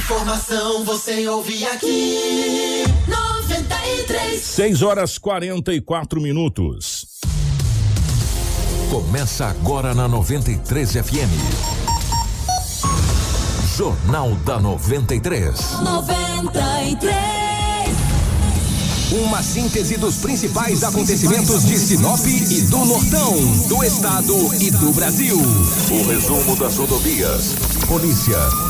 Informação você ouve aqui. 93. 6 horas 44 minutos. Começa agora na 93 FM. Jornal da 93. 93. Uma síntese dos principais acontecimentos de Sinop e do Nortão, do estado e do Brasil. O resumo das rodovias. Polícia.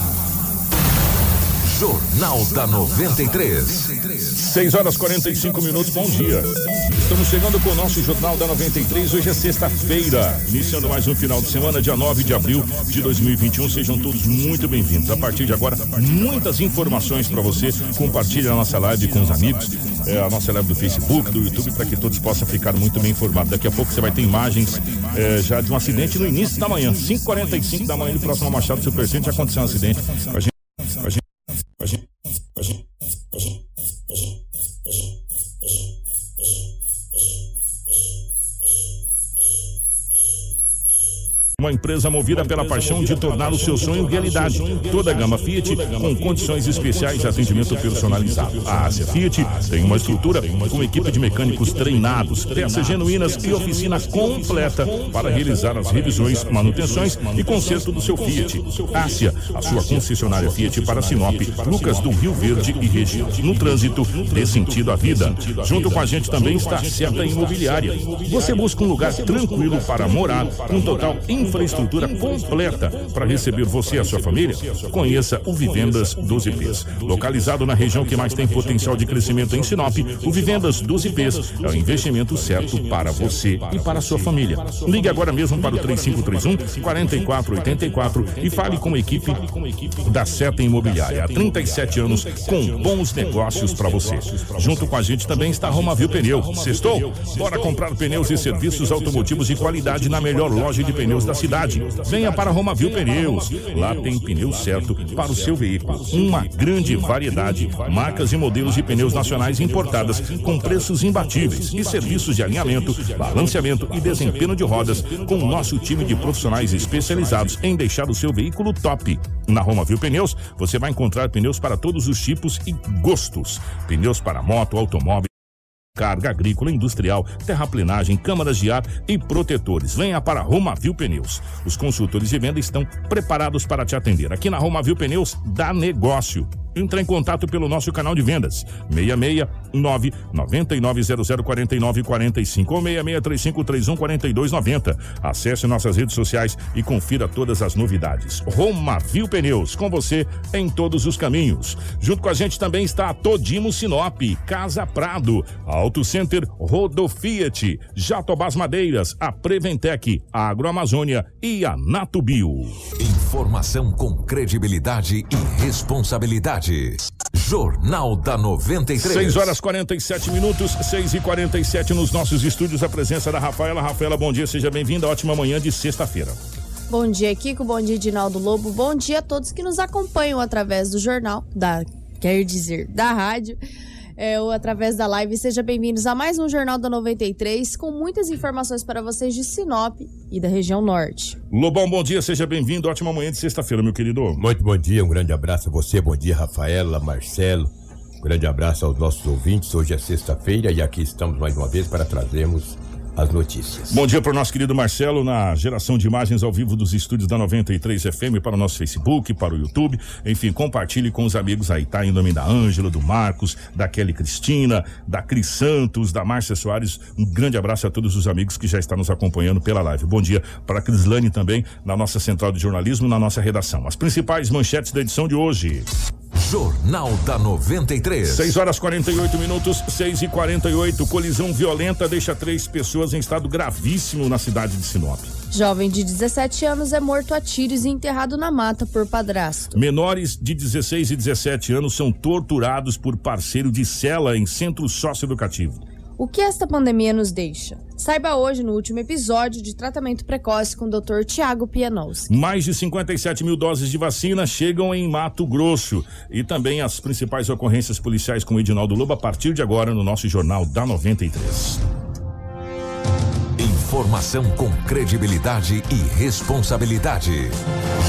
Jornal da 93. 6 horas 45 minutos, bom dia. Estamos chegando com o nosso Jornal da 93. Hoje é sexta-feira, iniciando mais um final de semana, dia 9 de abril de 2021. Sejam todos muito bem-vindos. A partir de agora, muitas informações para você. Compartilhe a nossa live com os amigos, é, a nossa live do Facebook, do YouTube, para que todos possam ficar muito bem informados. Daqui a pouco você vai ter imagens é, já de um acidente no início da manhã, 5h45 da manhã, no próximo Machado Super Centro, aconteceu um acidente. A gente, Uma empresa movida pela paixão de tornar o seu sonho realidade. Toda a gama Fiat com condições especiais de atendimento personalizado. A Ásia Fiat tem uma estrutura com equipe de mecânicos treinados, peças genuínas e oficina completa para realizar as revisões, manutenções e conserto do seu Fiat. Ásia, a sua concessionária Fiat para Sinop, Lucas do Rio Verde e região. No trânsito, dê sentido à vida. Junto com a gente também está a Certa Imobiliária. Você busca um lugar tranquilo para morar, com total infraestrutura completa para receber você e a sua família? Conheça o Vivendas 12Ps. Localizado na região que mais tem potencial de crescimento em Sinop, o Vivendas 12Ps é o investimento certo para você e para a sua família. Ligue agora mesmo para o 3531 4484 e fale com a equipe da Seta Imobiliária. Há 37 anos com bons negócios para você. Junto com a gente também está a Romavil Pneu. Sextou? Bora comprar pneus e serviços automotivos de qualidade na melhor loja de pneus da. Venha para Romavil Pneus. Lá tem pneu certo para o seu veículo. Uma grande variedade, marcas e modelos de pneus nacionais importadas com preços imbatíveis e serviços de alinhamento, balanceamento e desempenho de rodas com o nosso time de profissionais especializados em deixar o seu veículo top. Na Romavil Pneus, você vai encontrar pneus para todos os tipos e gostos. Pneus para moto, automóvel carga agrícola, industrial, terraplenagem, câmaras de ar e protetores. Venha para Romavil Pneus. Os consultores de venda estão preparados para te atender. Aqui na Romavil Pneus dá negócio. Entre em contato pelo nosso canal de vendas 669 99004945 ou 6635314290. Acesse nossas redes sociais e confira todas as novidades. Romavil Pneus, com você em todos os caminhos. Junto com a gente também está a Todimo Sinop, Casa Prado, Auto Center Rodo Fiat, Jatobás Madeiras, a Preventec, a Agroamazônia e a Natubio. Informação com credibilidade e responsabilidade. Jornal da 93. 6 horas 47 minutos, 6 e 47 nos nossos estúdios. A presença da Rafaela. Rafaela, bom dia, seja bem-vinda. Ótima manhã de sexta-feira. Bom dia, Kiko. Bom dia, Dinaldo Lobo. Bom dia a todos que nos acompanham através do jornal, da, quer dizer, da rádio. É, ou através da live. Sejam bem-vindos a mais um Jornal da 93, com muitas informações para vocês de Sinop e da região norte. Lobão, bom dia, seja bem-vindo. Ótima manhã de sexta-feira, meu querido. Muito bom dia, um grande abraço a você, bom dia, Rafaela, Marcelo. Um grande abraço aos nossos ouvintes. Hoje é sexta-feira e aqui estamos mais uma vez para trazermos as notícias. Bom dia para o nosso querido Marcelo na geração de imagens ao vivo dos estúdios da 93 FM para o nosso Facebook, para o YouTube. Enfim, compartilhe com os amigos aí, tá? Em nome da Ângela, do Marcos, da Kelly Cristina, da Cris Santos, da Márcia Soares. Um grande abraço a todos os amigos que já estão nos acompanhando pela live. Bom dia para a Crislane também, na nossa central de jornalismo, na nossa redação. As principais manchetes da edição de hoje. Jornal da 93. 6 horas 48 minutos, 6 e 48 Colisão violenta deixa três pessoas em estado gravíssimo na cidade de Sinop. Jovem de 17 anos é morto a tiros e enterrado na mata por padrasto. Menores de 16 e 17 anos são torturados por parceiro de cela em centro socioeducativo. O que esta pandemia nos deixa? Saiba hoje no último episódio de tratamento precoce com o Dr. Tiago Pianowski. Mais de 57 mil doses de vacina chegam em Mato Grosso. E também as principais ocorrências policiais com o Edinaldo Lobo a partir de agora no nosso Jornal da 93. Informação com credibilidade e responsabilidade.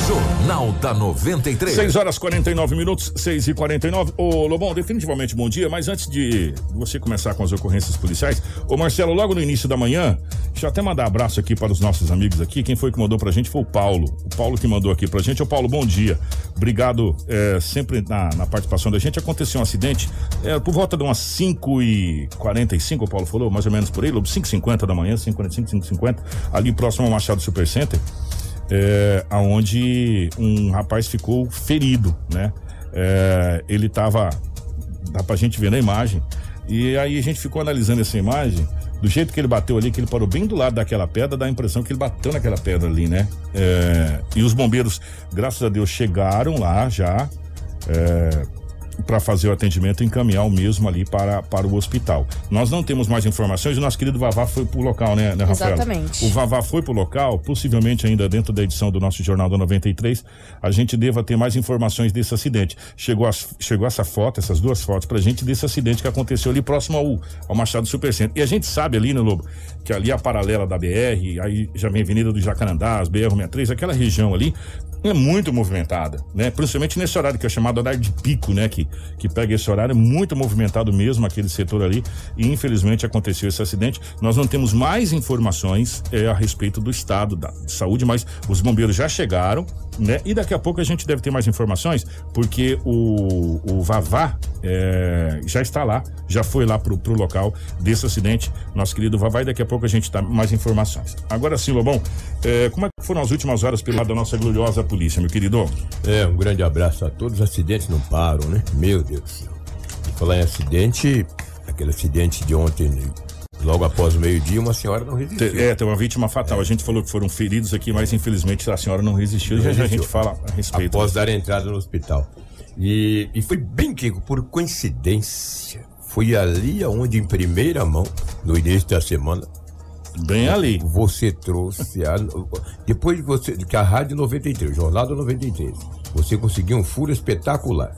Jornal da 93. 6 horas 49 minutos, 6 e 49 Ô, Lobão, definitivamente bom dia, mas antes de você começar com as ocorrências policiais, ô Marcelo, logo no início da manhã, deixa eu até mandar abraço aqui para os nossos amigos aqui. Quem foi que mandou pra gente foi o Paulo. O Paulo que mandou aqui pra gente. Ô, Paulo, bom dia. Obrigado é, sempre na, na, participação da gente. Aconteceu um acidente é, por volta de umas 5 e 45 o Paulo falou, mais ou menos por aí, Lobo, 5 e 50 da manhã, 5 45 5 50 ali próximo ao Machado Supercenter é, aonde um rapaz ficou ferido, né? É, ele tava, dá pra gente ver na imagem, e aí a gente ficou analisando essa imagem, do jeito que ele bateu ali, que ele parou bem do lado daquela pedra, dá a impressão que ele bateu naquela pedra ali, né? É, e os bombeiros, graças a Deus, chegaram lá já, é, para fazer o atendimento e encaminhar o mesmo ali para, para o hospital. Nós não temos mais informações, o nosso querido Vavá foi para o local, né, né Rafael? Exatamente. O Vavá foi para o local, possivelmente ainda dentro da edição do nosso Jornal da 93, a gente deva ter mais informações desse acidente. Chegou, as, chegou essa foto, essas duas fotos para a gente desse acidente que aconteceu ali próximo ao, ao Machado Supercentro. E a gente sabe ali, né, Lobo, que ali a paralela da BR, aí já vem a Avenida do Jacarandás, BR-63, aquela região ali, é muito movimentada, né? Principalmente nesse horário que é chamado horário de pico, né? Que, que pega esse horário, é muito movimentado mesmo aquele setor ali. E infelizmente aconteceu esse acidente. Nós não temos mais informações é, a respeito do estado da saúde, mas os bombeiros já chegaram, né? E daqui a pouco a gente deve ter mais informações, porque o, o Vavá é, já está lá, já foi lá pro, pro local desse acidente, nosso querido Vavá, e daqui a pouco a gente dá mais informações. Agora sim, Lobão, é, como é que foram as últimas horas pelo lado da nossa gloriosa polícia, meu querido? É, um grande abraço a todos. Os acidentes não param, né? Meu Deus do céu. E falar em acidente, aquele acidente de ontem, logo após o meio-dia, uma senhora não resistiu. É, tem uma vítima fatal. É. A gente falou que foram feridos aqui, mas infelizmente a senhora não resistiu. Não já, já a gente fala a respeito. Após dar entrada no hospital. E, e foi bem que, por coincidência, foi ali onde, em primeira mão, no início da semana, Bem ali. Você trouxe. A, depois de você. Que a Rádio 93, Jornal do 93, você conseguiu um furo espetacular.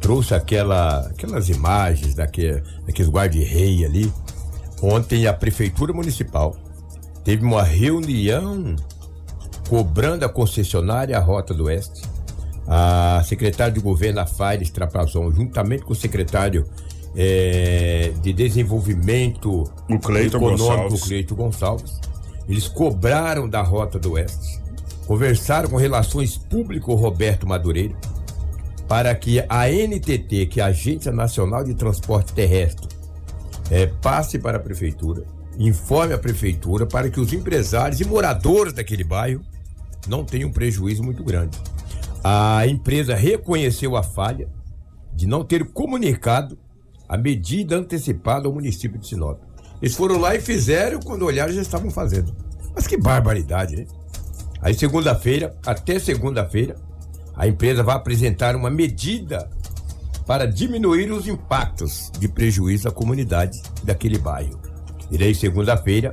Trouxe aquela, aquelas imagens daquele, daqueles guarda-rei ali. Ontem a Prefeitura Municipal teve uma reunião cobrando a concessionária Rota do Oeste. A secretária de governo, a Faires Trapazon, juntamente com o secretário é, de Desenvolvimento o Cleito Econômico, Gonçalves. o Cleito Gonçalves. Eles cobraram da Rota do Oeste, conversaram com Relações Público Roberto Madureira, para que a NTT, que é a Agência Nacional de Transporte Terrestre, é, passe para a Prefeitura, informe a Prefeitura para que os empresários e moradores daquele bairro não tenham prejuízo muito grande. A empresa reconheceu a falha de não ter comunicado a medida antecipada ao município de Sinop. Eles foram lá e fizeram, quando olharam já estavam fazendo. Mas que barbaridade, né? Aí segunda-feira, até segunda-feira, a empresa vai apresentar uma medida para diminuir os impactos de prejuízo à comunidade daquele bairro. E daí segunda-feira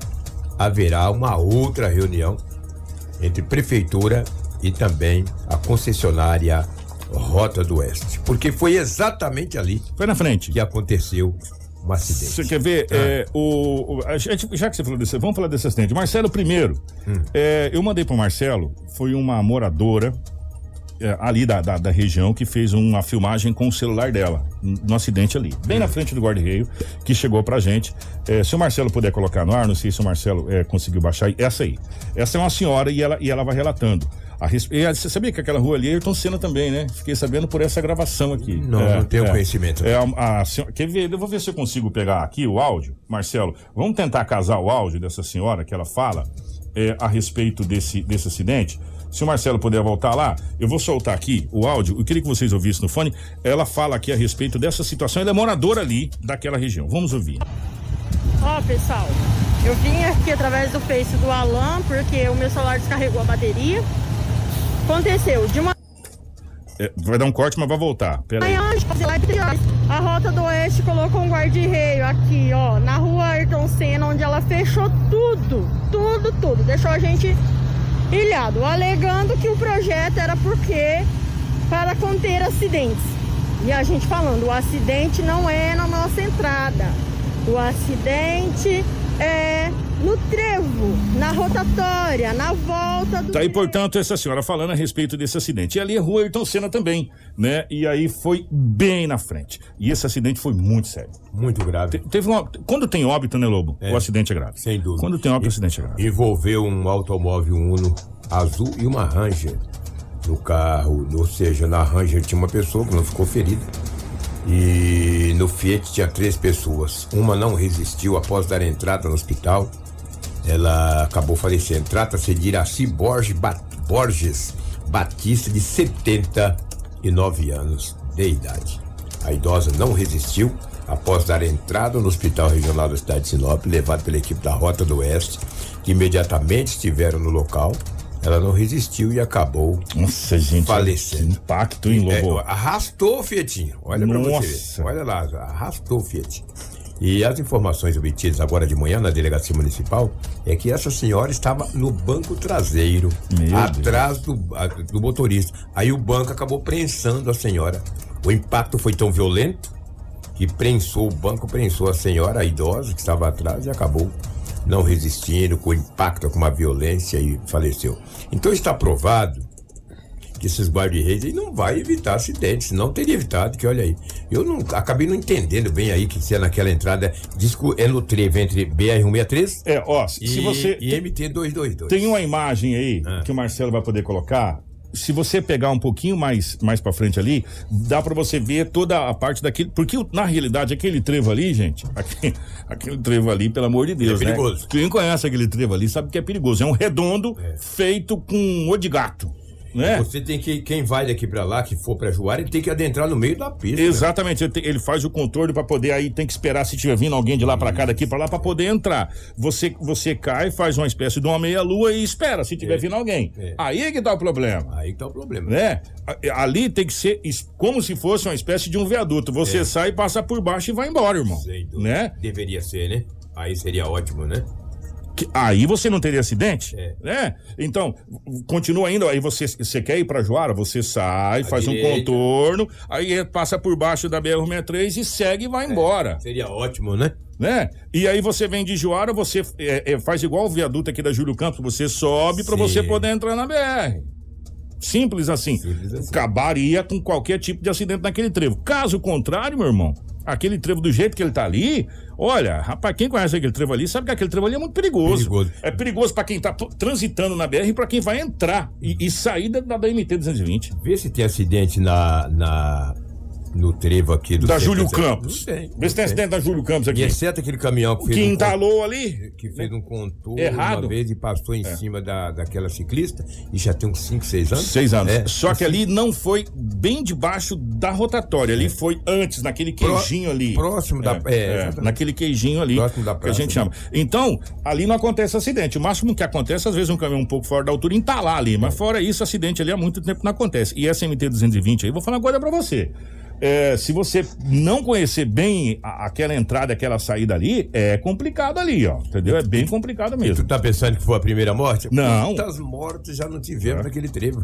haverá uma outra reunião entre prefeitura e também a concessionária Rota do Oeste. Porque foi exatamente ali. Foi na frente. Que aconteceu um acidente. Você quer ver? Ah. É, o, o, gente, já que você falou desse. Vamos falar desse acidente. Marcelo, primeiro. Hum. É, eu mandei pro Marcelo, foi uma moradora. É, ali da, da, da, região que fez uma filmagem com o celular dela, no acidente ali, bem na frente do guarda-reio, que chegou pra gente. É, se o Marcelo puder colocar no ar, não sei se o Marcelo é, conseguiu baixar, essa aí. Essa é uma senhora e ela, e ela vai relatando. A Você sabia que aquela rua ali é Ayrton Senna também, né? Fiquei sabendo por essa gravação aqui. Não, é, não tenho é, conhecimento. É, a, a, quer ver? Eu vou ver se eu consigo pegar aqui o áudio, Marcelo. Vamos tentar casar o áudio dessa senhora que ela fala é, a respeito desse, desse acidente. Se o Marcelo puder voltar lá, eu vou soltar aqui o áudio. Eu queria que vocês ouvissem no fone. Ela fala aqui a respeito dessa situação. Ela é moradora ali daquela região. Vamos ouvir. Ó, oh, pessoal, eu vim aqui através do Face do Alan porque o meu celular descarregou a bateria aconteceu de uma. É, vai dar um corte, mas vai voltar. Pera aí. A Rota do Oeste colocou um guarda-reio aqui, ó, na rua Ayrton Senna, onde ela fechou tudo, tudo, tudo. Deixou a gente ilhado, alegando que o projeto era porque para conter acidentes. E a gente falando, o acidente não é na nossa entrada. O acidente é no trevo rotatória, na volta do. Tá aí, portanto, essa senhora falando a respeito desse acidente. E ali é rua Ayrton Senna também, né? E aí foi bem na frente. E esse acidente foi muito sério. Muito grave. Te- Teve uma, quando tem óbito, né, Lobo? É. O acidente é grave. Sem dúvida. Quando tem óbito, o acidente é grave. Envolveu um automóvel Uno azul e uma Ranger no carro. Ou seja, na Ranger tinha uma pessoa que não ficou ferida. E no Fiat tinha três pessoas. Uma não resistiu após dar entrada no hospital. Ela acabou falecendo. Trata-se de Iraci Borges, Ba- Borges Batista, de 79 anos de idade. A idosa não resistiu após dar entrada no Hospital Regional da cidade de Sinop, levada pela equipe da Rota do Oeste, que imediatamente estiveram no local. Ela não resistiu e acabou Nossa, gente. Falecendo. Que impacto, hein, é, Lobo? arrastou o Fietinho. Olha pra você. Olha lá, arrastou o Fiat. E as informações obtidas agora de manhã na delegacia municipal é que essa senhora estava no banco traseiro, Meu atrás do, do motorista. Aí o banco acabou prensando a senhora. O impacto foi tão violento que prensou o banco, prensou a senhora, a idosa que estava atrás e acabou não resistindo com o impacto, com uma violência e faleceu. Então está provado que esses guarda-reis aí não vai evitar acidentes, não teria evitado, que olha aí. Eu não acabei não entendendo bem aí que se é naquela entrada, diz que é no trevo entre BR-163 É, ó, e, se você. e MT-222. Tem uma imagem aí Ah. que o Marcelo vai poder colocar. Se você pegar um pouquinho mais mais para frente ali, dá pra você ver toda a parte daquele, porque na realidade aquele trevo ali, gente, aquele, aquele trevo ali, pelo amor de Deus, É né? perigoso. Quem conhece aquele trevo ali sabe que é perigoso. É um redondo feito com o de gato, né? Você tem que, quem vai daqui pra lá, que for pra Juara, ele tem que adentrar no meio da pista. né? Exatamente, ele, te- ele faz o contorno pra poder aí tem que esperar se tiver vindo alguém de lá pra cá, daqui pra lá pra poder entrar. Você você cai, faz uma espécie de uma meia lua e espera se tiver vindo alguém. É. Aí é que tá o problema. Aí que tá o problema. né? Ali tem que ser como se fosse uma espécie de um viaduto. Você sai, passa por baixo e vai embora, irmão. É. Dúvida. Né? Deveria ser, né? Aí seria ótimo, né? Que- aí você não teria acidente, É. né? Então, continua ainda, aí você, você quer ir pra Joara, você sai, faz direita. um contorno, aí passa por baixo da BR-63 e segue e vai É. embora, Seria ótimo, né? né? E aí você vem de Joara, você é, é, faz igual o viaduto aqui da Júlio Campos, você sobe pra Sim. você poder entrar na BR. Simples assim. Simples assim. Acabaria com qualquer tipo de acidente naquele trevo. Caso contrário, meu irmão, aquele trevo do jeito que ele tá ali, olha, rapaz, quem conhece aquele trevo ali sabe que aquele trevo ali é muito perigoso. Perigoso. É perigoso pra quem tá transitando na BR e pra quem vai entrar e, e sair da, da MT 220. Vê se tem acidente na, na, no trevo aqui do Da Júlio. Campos. Não tem. Vê se tem acidente da Júlio Campos aqui. E exceto aquele caminhão que fez, que um, entalou ali. que fez um contorno Errado. É. uma vez e passou em cima da, daquela ciclista e já tem uns 5, 6 anos. Seis anos. É. Só que ali não foi bem debaixo da rotatória. Ali foi antes, naquele queijinho ali. próximo da- é, é, exatamente. naquele queijinho ali. Próximo da que a praça, gente né? chama. Então, ali não acontece acidente. O máximo que acontece, às vezes, um caminhão um pouco fora da altura entalar ali. Mas fora isso, acidente ali há muito tempo não acontece. E essa MT-220 aí, vou falar agora pra você. É, se você não conhecer bem a- aquela entrada, aquela saída ali, é complicado ali, ó. Entendeu? É bem complicado Tu mesmo. tá pensando que foi a primeira morte? Não. Quantas mortes já não tivemos naquele trevo?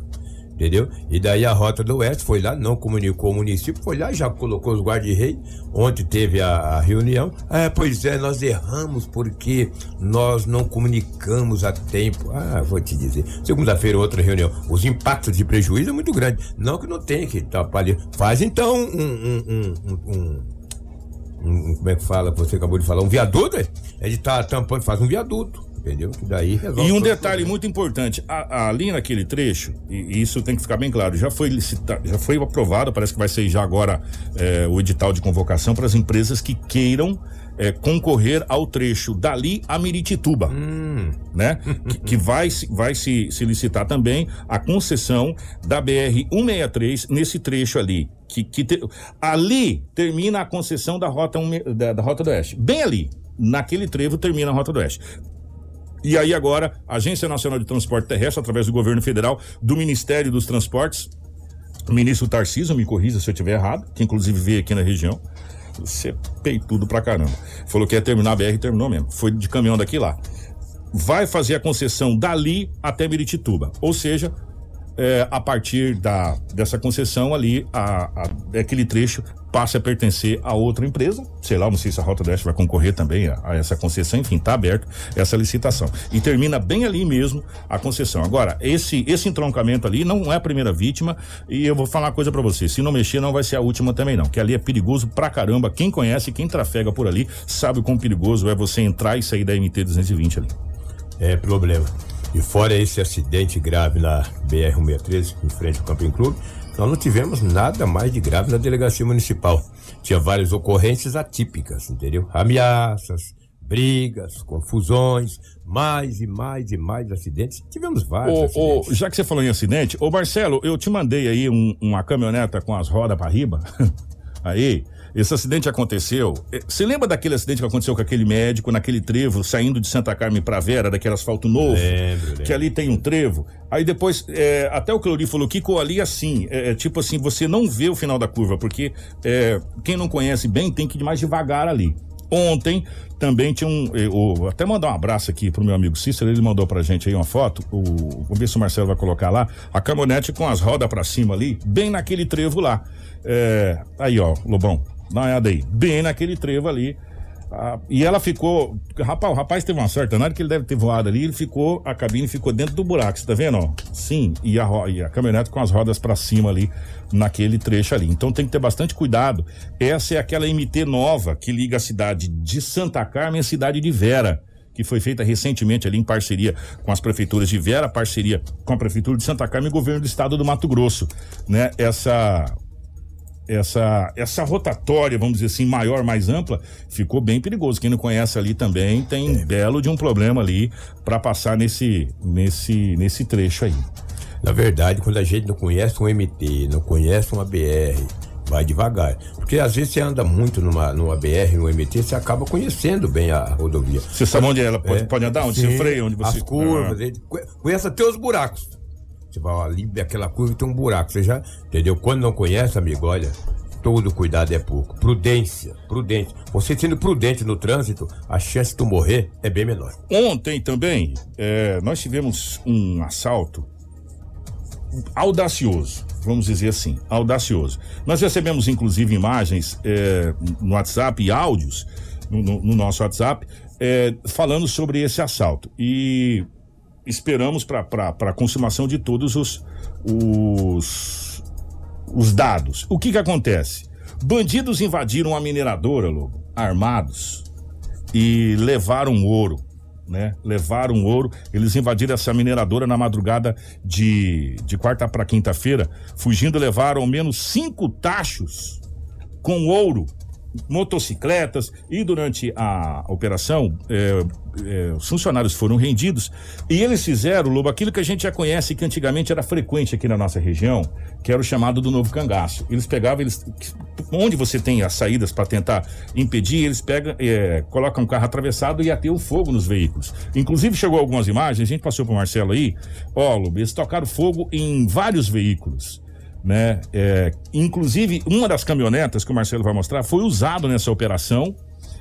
Entendeu? E daí a Rota do Oeste foi lá, não comunicou o município, foi lá e já colocou os guarda-rei. Ontem teve a, a reunião. É, pois é, nós erramos porque nós não comunicamos a tempo. Ah, vou te dizer. Segunda-feira, outra reunião. Os impactos de prejuízo é muito grande. Não que não tenha que tapar ali. Faz então um- um- um- um- um um, como é que fala, você acabou de falar, um viaduto, é? Ele tá tampando, faz um viaduto, entendeu? Que daí resolve E um detalhe muito importante, a- ali naquele trecho, e, e isso tem que ficar bem claro, já foi licitado, já foi aprovado, parece que vai ser já agora é, o edital de convocação para as empresas que queiram é, concorrer ao trecho dali a Miritituba, Hum. né? que, que vai, se- vai se, se licitar também a concessão da BR 163 nesse trecho ali. Que, que te- ali termina a concessão da rota, 1, da, da rota do Oeste. Bem ali, naquele trevo termina a rota do Oeste. E aí agora, a Agência Nacional de Transporte Terrestre, através do governo federal, do Ministério dos Transportes, o ministro Tarcísio, me corrija se eu estiver errado, que inclusive veio aqui na região, você peitudo pra caramba. Falou que ia terminar a BR terminou mesmo. Foi de caminhão daqui lá. Vai fazer a concessão dali até Miritituba. Ou seja, é, a partir da, dessa concessão ali, a, a- aquele trecho passe a pertencer a outra empresa. Sei lá, não sei se a Rota do Oeste vai concorrer também a, a essa concessão, enfim, está aberto essa licitação. E termina bem ali mesmo a concessão. Agora, esse, esse entroncamento ali não é a primeira vítima e eu vou falar uma coisa para você, se não mexer não vai ser a última também não, que ali é perigoso pra caramba. Quem conhece, quem trafega por ali, sabe o quão perigoso é você entrar e sair da MT 220 ali. É problema. E fora esse acidente grave na BR-163, em frente ao Camping Clube, nós não tivemos nada mais de grave na delegacia municipal. Tinha várias ocorrências atípicas, entendeu? Ameaças, brigas, confusões, mais e mais e mais acidentes. Tivemos vários Ô, acidentes. ô, já que você falou em acidente, ô Marcelo, eu te mandei aí um- uma caminhoneta com as rodas para riba. aí, esse acidente aconteceu. eh, Você lembra daquele acidente que aconteceu com aquele médico naquele trevo saindo de Santa Carmen para Vera, daquele asfalto novo? Lembro, lembro. Que ali tem um trevo. Aí depois, eh, até o Cleuri falou que ficou ali assim, é, é, tipo assim, você não vê o final da curva, porque eh, quem não conhece bem tem que ir mais devagar ali. Ontem também tinha um. o- até mandar um abraço aqui pro meu amigo Cícero, ele mandou pra gente aí uma foto. O, vamos ver se o Marcelo vai colocar lá. A caminhonete com as rodas pra cima ali, bem naquele trevo lá. É, aí, ó, Lobão, uma olhada aí. Bem naquele trevo ali. Ah, e ela ficou. Rapaz, o rapaz teve uma sorte danada que ele deve ter voado ali. Ele ficou. A cabine ficou dentro do buraco. Você tá vendo, ó? Sim. E a, e a caminhonete com as rodas pra cima ali, naquele trecho ali. Então tem que ter bastante cuidado. Essa é aquela MT nova que liga a cidade de Santa Carmen à cidade de Vera. Que foi feita recentemente ali em parceria com as prefeituras de Vera, parceria com a prefeitura de Santa Carmen e o governo do estado do Mato Grosso, né? Essa essa, essa rotatória, vamos dizer assim, maior, mais ampla, ficou bem perigoso. Quem não conhece ali também tem belo de um problema ali para passar nesse, nesse, nesse trecho aí. Na verdade, quando a gente não conhece um MT, não conhece uma BR, vai devagar. Porque às vezes você anda muito numa, numa BR, num MT, você acaba conhecendo bem a rodovia. Você sabe onde ela pode, É, pode andar? Onde sim, você freia? Onde você. As curvas, Ah. conhece até os buracos. Você vai ali, aquela curva tem um buraco. Você já, entendeu? Quando não conhece, amigo, olha, todo cuidado é pouco. Prudência, prudência. Você sendo prudente no trânsito, a chance de tu morrer é bem menor. Ontem também, é, nós tivemos um assalto audacioso, vamos dizer assim, audacioso. Nós recebemos inclusive imagens é, no WhatsApp e áudios no, no- no nosso WhatsApp é, falando sobre esse assalto. E esperamos para a consumação de todos os, os, os dados. O que que acontece? Bandidos invadiram a mineradora, Lobo, armados, e levaram ouro, né? Levaram ouro. Eles invadiram essa mineradora na madrugada de, de quarta para quinta-feira, fugindo, levaram ao menos cinco tachos com ouro, motocicletas e durante a operação é, é, os funcionários foram rendidos e eles fizeram, Lobo, aquilo que a gente já conhece que antigamente era frequente aqui na nossa região, que era o chamado do novo cangaço. Eles pegavam, eles onde você tem as saídas para tentar impedir, eles pegam, é, colocam um carro atravessado e ateam fogo nos veículos. Inclusive chegou algumas imagens, a gente passou para Marcelo aí, ó, Lobo, eles tocaram fogo em vários veículos né? É, inclusive, uma das caminhonetas que o Marcelo vai mostrar foi usado nessa operação,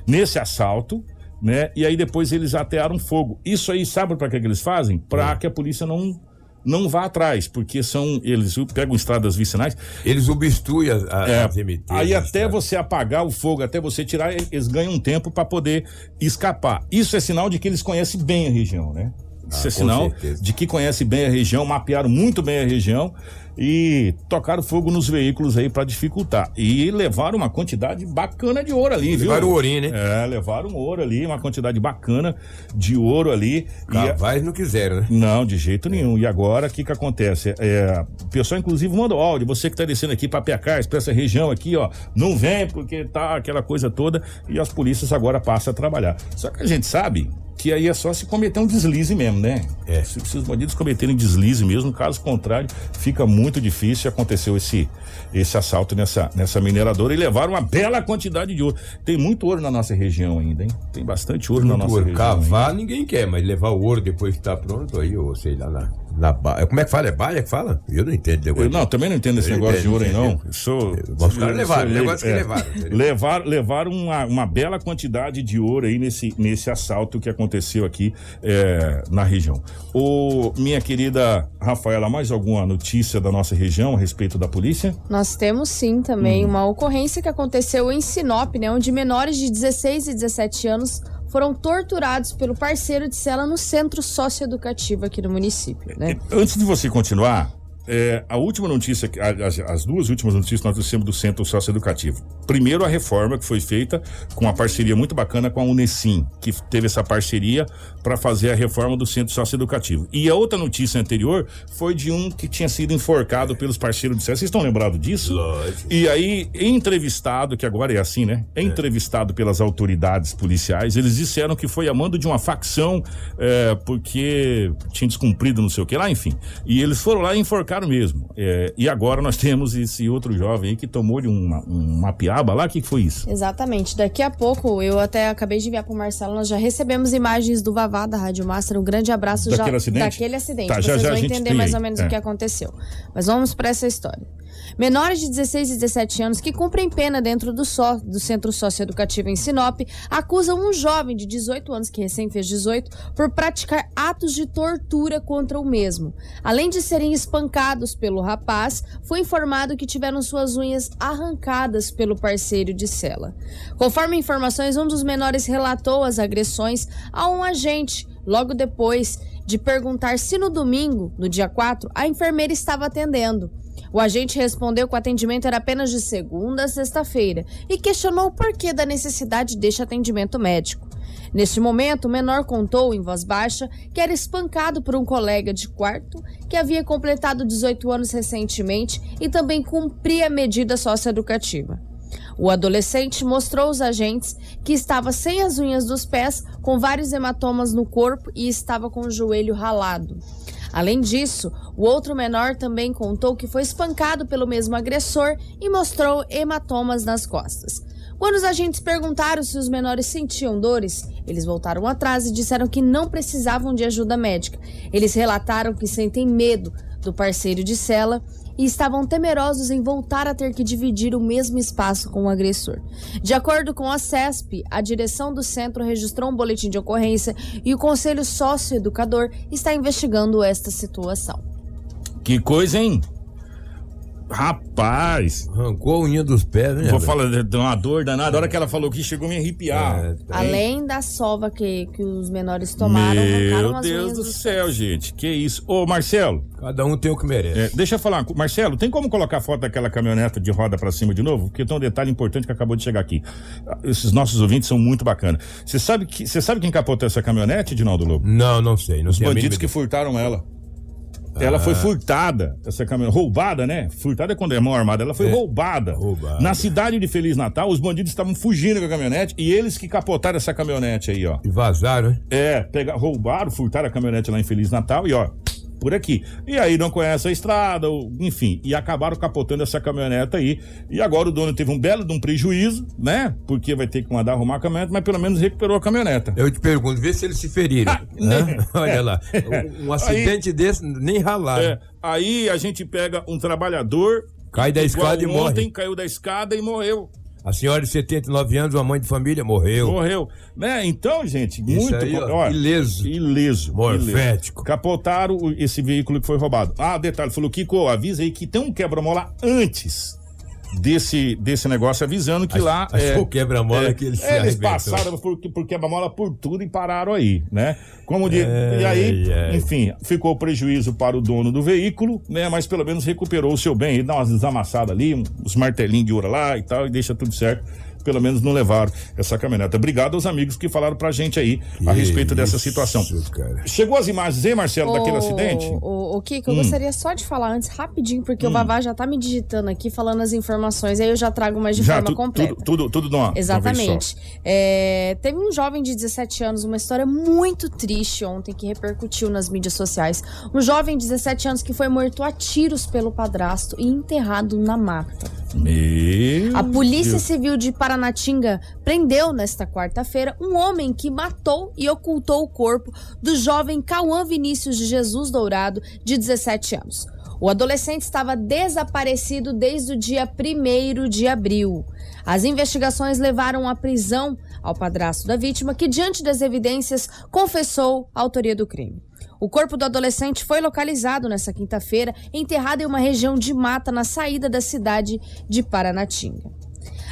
nesse assalto, né? E aí depois eles atearam fogo. Isso aí, sabe para que, que eles fazem? Para que a polícia não não vá atrás, porque são eles pegam estradas vicinais. Eles obstruem as, as, É, as MTs. aí as até estradas. você apagar o fogo, até você tirar, eles ganham um tempo para poder escapar. Isso é sinal de que eles conhecem bem a região, né? Isso Ah, é sinal certeza. de que conhece bem a região, mapearam muito bem a região e tocaram fogo nos veículos aí para dificultar. E levaram uma quantidade bacana de ouro ali, viu? Levaram ourinho, né? É, levaram ouro ali, uma quantidade bacana de ouro ali. E a- Cavais não quiseram, né? não, de jeito nenhum. E agora, o que que acontece? É, o pessoal, inclusive, mandou áudio. Você que tá descendo aqui para Piacás, para essa região aqui, ó, não vem porque tá aquela coisa toda e as polícias agora passam a trabalhar. Só que a gente sabe que aí é só se cometer um deslize mesmo, né? É. Se, se os bandidos cometerem deslize mesmo, caso contrário, fica muito difícil. Aconteceu esse, esse assalto nessa, nessa mineradora e levaram uma bela quantidade de ouro. Tem muito ouro na nossa região ainda, hein? Tem bastante ouro na nossa ouro. região. ainda. Cavar ninguém quer, mas levar o ouro depois que tá pronto, aí, ou sei lá, lá Na ba... Como é que fala? É baia que fala? Eu não entendo. Eu não, também não entendo esse Eu negócio de entendo, ouro aí, não. Eu Sou, Os caras levaram, sou o negócio que é. levaram, entendeu? Levar, levaram uma, uma bela quantidade de ouro aí nesse, nesse assalto que aconteceu aqui é, na região. Ô, minha querida Rafaela, mais alguma notícia da nossa região a respeito da polícia? Nós temos sim Hum. também uma ocorrência que aconteceu em Sinop, né, onde menores de 16 e 17 anos foram torturados pelo parceiro de cela no centro socioeducativo aqui no município, né? Antes de você continuar, é, a última notícia, as, as duas últimas notícias que nós trouxemos do Centro Socioeducativo. Primeiro, a reforma que foi feita com uma parceria muito bacana com a Unesim, que teve essa parceria para fazer a reforma do Centro Socioeducativo. E a outra notícia anterior foi de um que tinha sido enforcado pelos parceiros de. Vocês estão lembrados disso? Lógico. E aí, entrevistado, que agora é assim, né? Entrevistado pelas autoridades policiais, eles disseram que foi a mando de uma facção, é, porque tinha descumprido não sei o que lá, enfim. E eles foram lá e enforcaram mesmo. É, e agora nós temos esse outro jovem aí que tomou de uma, uma piaba lá. O que foi isso? Exatamente. Daqui a pouco, eu até acabei de enviar pro Marcelo, nós já recebemos imagens do Vavá da Rádio Master. Um grande abraço Daquele já acidente? daquele acidente. Tá, já, Vocês já a vão entender mais aí. ou menos É. o que aconteceu. Mas vamos para essa história. Menores de 16 e 17 anos que cumprem pena dentro do, só, do Centro Socioeducativo em Sinop acusam um jovem de 18 anos, que recém fez 18, por praticar atos de tortura contra o mesmo. Além de serem espancados pelo rapaz, foi informado que tiveram suas unhas arrancadas pelo parceiro de cela. Conforme informações, um dos menores relatou as agressões a um agente logo depois de perguntar se no domingo, no dia 4, a enfermeira estava atendendo. O agente respondeu que o atendimento era apenas de segunda a sexta-feira e questionou o porquê da necessidade deste atendimento médico. Neste momento, o menor contou em voz baixa que era espancado por um colega de quarto que havia completado 18 anos recentemente e também cumpria medida socioeducativa. O adolescente mostrou aos agentes que estava sem as unhas dos pés, com vários hematomas no corpo e estava com o joelho ralado. Além disso, o outro menor também contou que foi espancado pelo mesmo agressor e mostrou hematomas nas costas. Quando os agentes perguntaram se os menores sentiam dores, eles voltaram atrás e disseram que não precisavam de ajuda médica. Eles relataram que sentem medo do parceiro de cela e estavam temerosos em voltar a ter que dividir o mesmo espaço com o agressor. De acordo com a CESP, a direção do centro registrou um boletim de ocorrência e o Conselho Socioeducador está investigando esta situação. Que coisa, hein? Rapaz, Arrancou a unha dos pés, né? vou falar de uma dor danada. A hora que ela falou que chegou a me arrepiar. É, Hein? Além da sova que, que os menores tomaram, arrancaram Meu as Deus unhas do dos céu, gente. Que isso. Ô, Marcelo, Cada um tem o que merece. é, deixa eu falar. Marcelo, tem como colocar a foto daquela caminhoneta de roda pra cima de novo? Porque tem um detalhe importante que acabou de chegar aqui. Ah, Esses nossos ouvintes são muito bacanas. Você sabe, que, você sabe quem capotou essa caminhonete, Dinaldo Lobo? Não, não sei. Não Os sei bandidos que furtaram ela. Ela Ah. foi furtada, essa caminhonete. Roubada, né? Furtada é quando é mão armada. Ela foi É. roubada. Roubada. Na cidade de Feliz Natal, os bandidos estavam fugindo com a caminhonete e eles que capotaram essa caminhonete aí, ó. E vazaram, hein? É, pega, roubaram, furtaram a caminhonete lá em Feliz Natal e ó, por aqui. E aí não conhece a estrada, enfim, e acabaram capotando essa caminhonete aí. E agora o dono teve um belo de um prejuízo, né? Porque vai ter que mandar arrumar a caminhonete, mas pelo menos recuperou a caminhoneta. Eu te pergunto, vê se eles se feriram. Ah, né? Olha lá. Um acidente desse, nem ralaram. É, aí a gente pega um trabalhador. Cai da escada e ontem, morre. caiu da escada e morreu. A senhora de 79 anos, uma mãe de família, morreu. Morreu. Né? Então, gente, Isso muito. aí, ó, ó, ileso. Ileso. Morfético. ileso. Capotaram esse veículo que foi roubado. Ah, detalhe, falou, Kiko, avisa aí que tem um quebra-mola antes desse, desse negócio, avisando que Ach- lá. achou é, o quebra-mola é, que ele se Eles arrebentou. passaram por, por quebra-mola por tudo e pararam aí, né? Como de, e aí, enfim, ficou prejuízo para o dono do veículo, né? Mas pelo menos recuperou o seu bem. Ele dá umas desamassadas ali, uns martelinhos de ouro lá e tal, e deixa tudo certo. Pelo menos não levaram essa caminhoneta. Obrigado aos amigos que falaram pra gente aí a Que respeito dessa isso, situação. cara. Chegou as imagens aí, Marcelo, daquele Ô, acidente? Hum. O, o Kiko, eu gostaria só de falar antes, rapidinho, porque o Vavá já tá me digitando aqui, falando as informações, aí eu já trago mais de Já, forma tu- completa. tudo, tudo, tudo de uma, de uma vez só. Exatamente. É, teve um jovem de 17 anos, uma história muito triste ontem que repercutiu nas mídias sociais. Um jovem de 17 anos que foi morto a tiros pelo padrasto e enterrado na mata. Meu A Polícia Deus. Civil de Paranatinga prendeu nesta quarta-feira um homem que matou e ocultou o corpo do jovem Cauã Vinícius de Jesus Dourado, de 17 anos. O adolescente estava desaparecido desde o dia 1 de abril. As investigações levaram à prisão ao padrasto da vítima, que, diante das evidências, confessou a autoria do crime. O corpo do adolescente foi localizado nesta quinta-feira, enterrado em uma região de mata na saída da cidade de Paranatinga.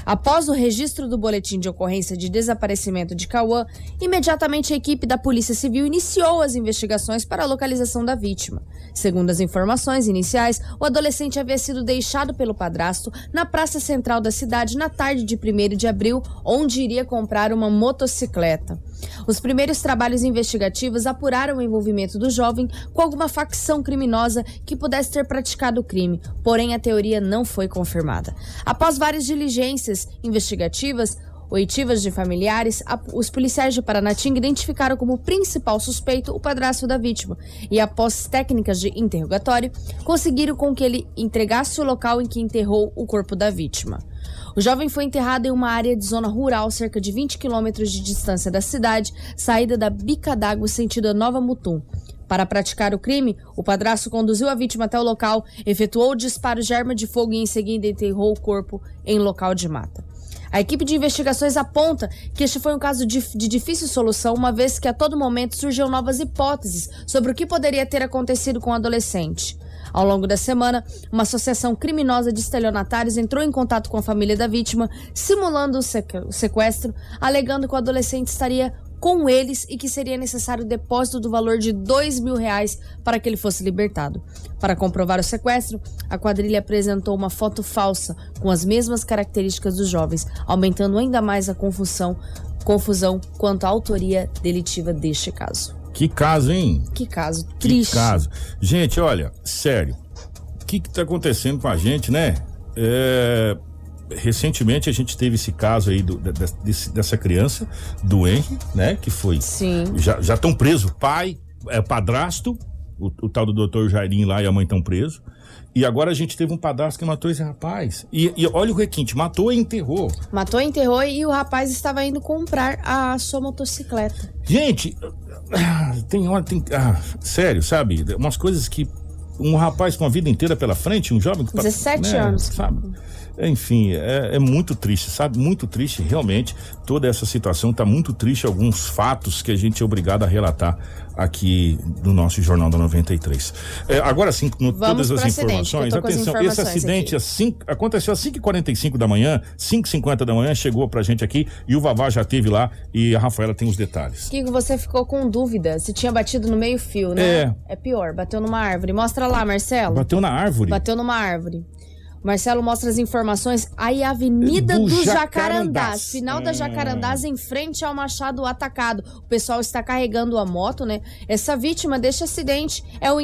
Após o registro do boletim de ocorrência de desaparecimento de Cauã, imediatamente a equipe da Polícia Civil iniciou as investigações para a localização da vítima. Segundo as informações iniciais, o adolescente havia sido deixado pelo padrasto na praça central da cidade na tarde de 1 de abril, onde iria comprar uma motocicleta. Os primeiros trabalhos investigativos apuraram o envolvimento do jovem com alguma facção criminosa que pudesse ter praticado o crime, porém a teoria não foi confirmada. Após várias diligências investigativas, oitivas de familiares, os policiais de Paranatinga identificaram como principal suspeito o padrasto da vítima e, após técnicas de interrogatório, conseguiram com que ele entregasse o local em que enterrou o corpo da vítima. O jovem foi enterrado em uma área de zona rural, cerca de 20 quilômetros de distância da cidade, saída da Bica d'Água sentido a Nova Mutum. Para praticar o crime, o padrasto conduziu a vítima até o local, efetuou o disparo de arma de fogo e em seguida enterrou o corpo em local de mata. A equipe de investigações aponta que este foi um caso de, de difícil solução, uma vez que a todo momento surgiam novas hipóteses sobre o que poderia ter acontecido com o adolescente. Ao longo da semana, uma associação criminosa de estelionatários entrou em contato com a família da vítima, simulando o sequ- o sequestro, alegando que o adolescente estaria com eles e que seria necessário o depósito do valor de dois mil reais para que ele fosse libertado. Para comprovar o sequestro, a quadrilha apresentou uma foto falsa com as mesmas características dos jovens, aumentando ainda mais a confusão, confusão quanto à autoria delitiva deste caso. Que caso, hein? Que caso Que triste. caso. Gente, olha, sério. O que que tá acontecendo com a gente, né? É, recentemente a gente teve esse caso aí do- desse- dessa criança, do Henry, né? Que foi. Sim. Já já estão presos o pai, é, padrasto, o, o tal do doutor Jairim lá e a mãe estão presos. E agora a gente teve um padrasto que matou esse rapaz. E, e olha o requinte, matou e enterrou. Matou, enterrou e o rapaz estava indo comprar a sua motocicleta. Gente, ah, tem hora, tem. Ah, sério, sabe? Umas coisas que. Um rapaz com a vida inteira pela frente, um jovem que tá- 17 anos. Sabe? Enfim, é, é muito triste, sabe? Muito triste, realmente. Toda essa situação tá muito triste. Alguns fatos que a gente é obrigado a relatar aqui no nosso Jornal da 93. É, agora sim, com todas as acidente, informações, as atenção, esse informações acidente aqui. às cinco- aconteceu às 5h45 da manhã, 5h50 da manhã, chegou pra gente aqui e o Vavá já teve lá e a Rafaela tem os detalhes. Kiko, você ficou com dúvida se tinha batido no meio-fio, né? É. É pior, bateu numa árvore. Mostra lá, Marcelo. Bateu na árvore. Bateu numa árvore. Marcelo mostra as informações. Aí Avenida Do dos Jacarandás. Final da É. Jacarandás, em frente ao Machado Atacado. O pessoal está carregando a moto, né? Essa vítima deste acidente é o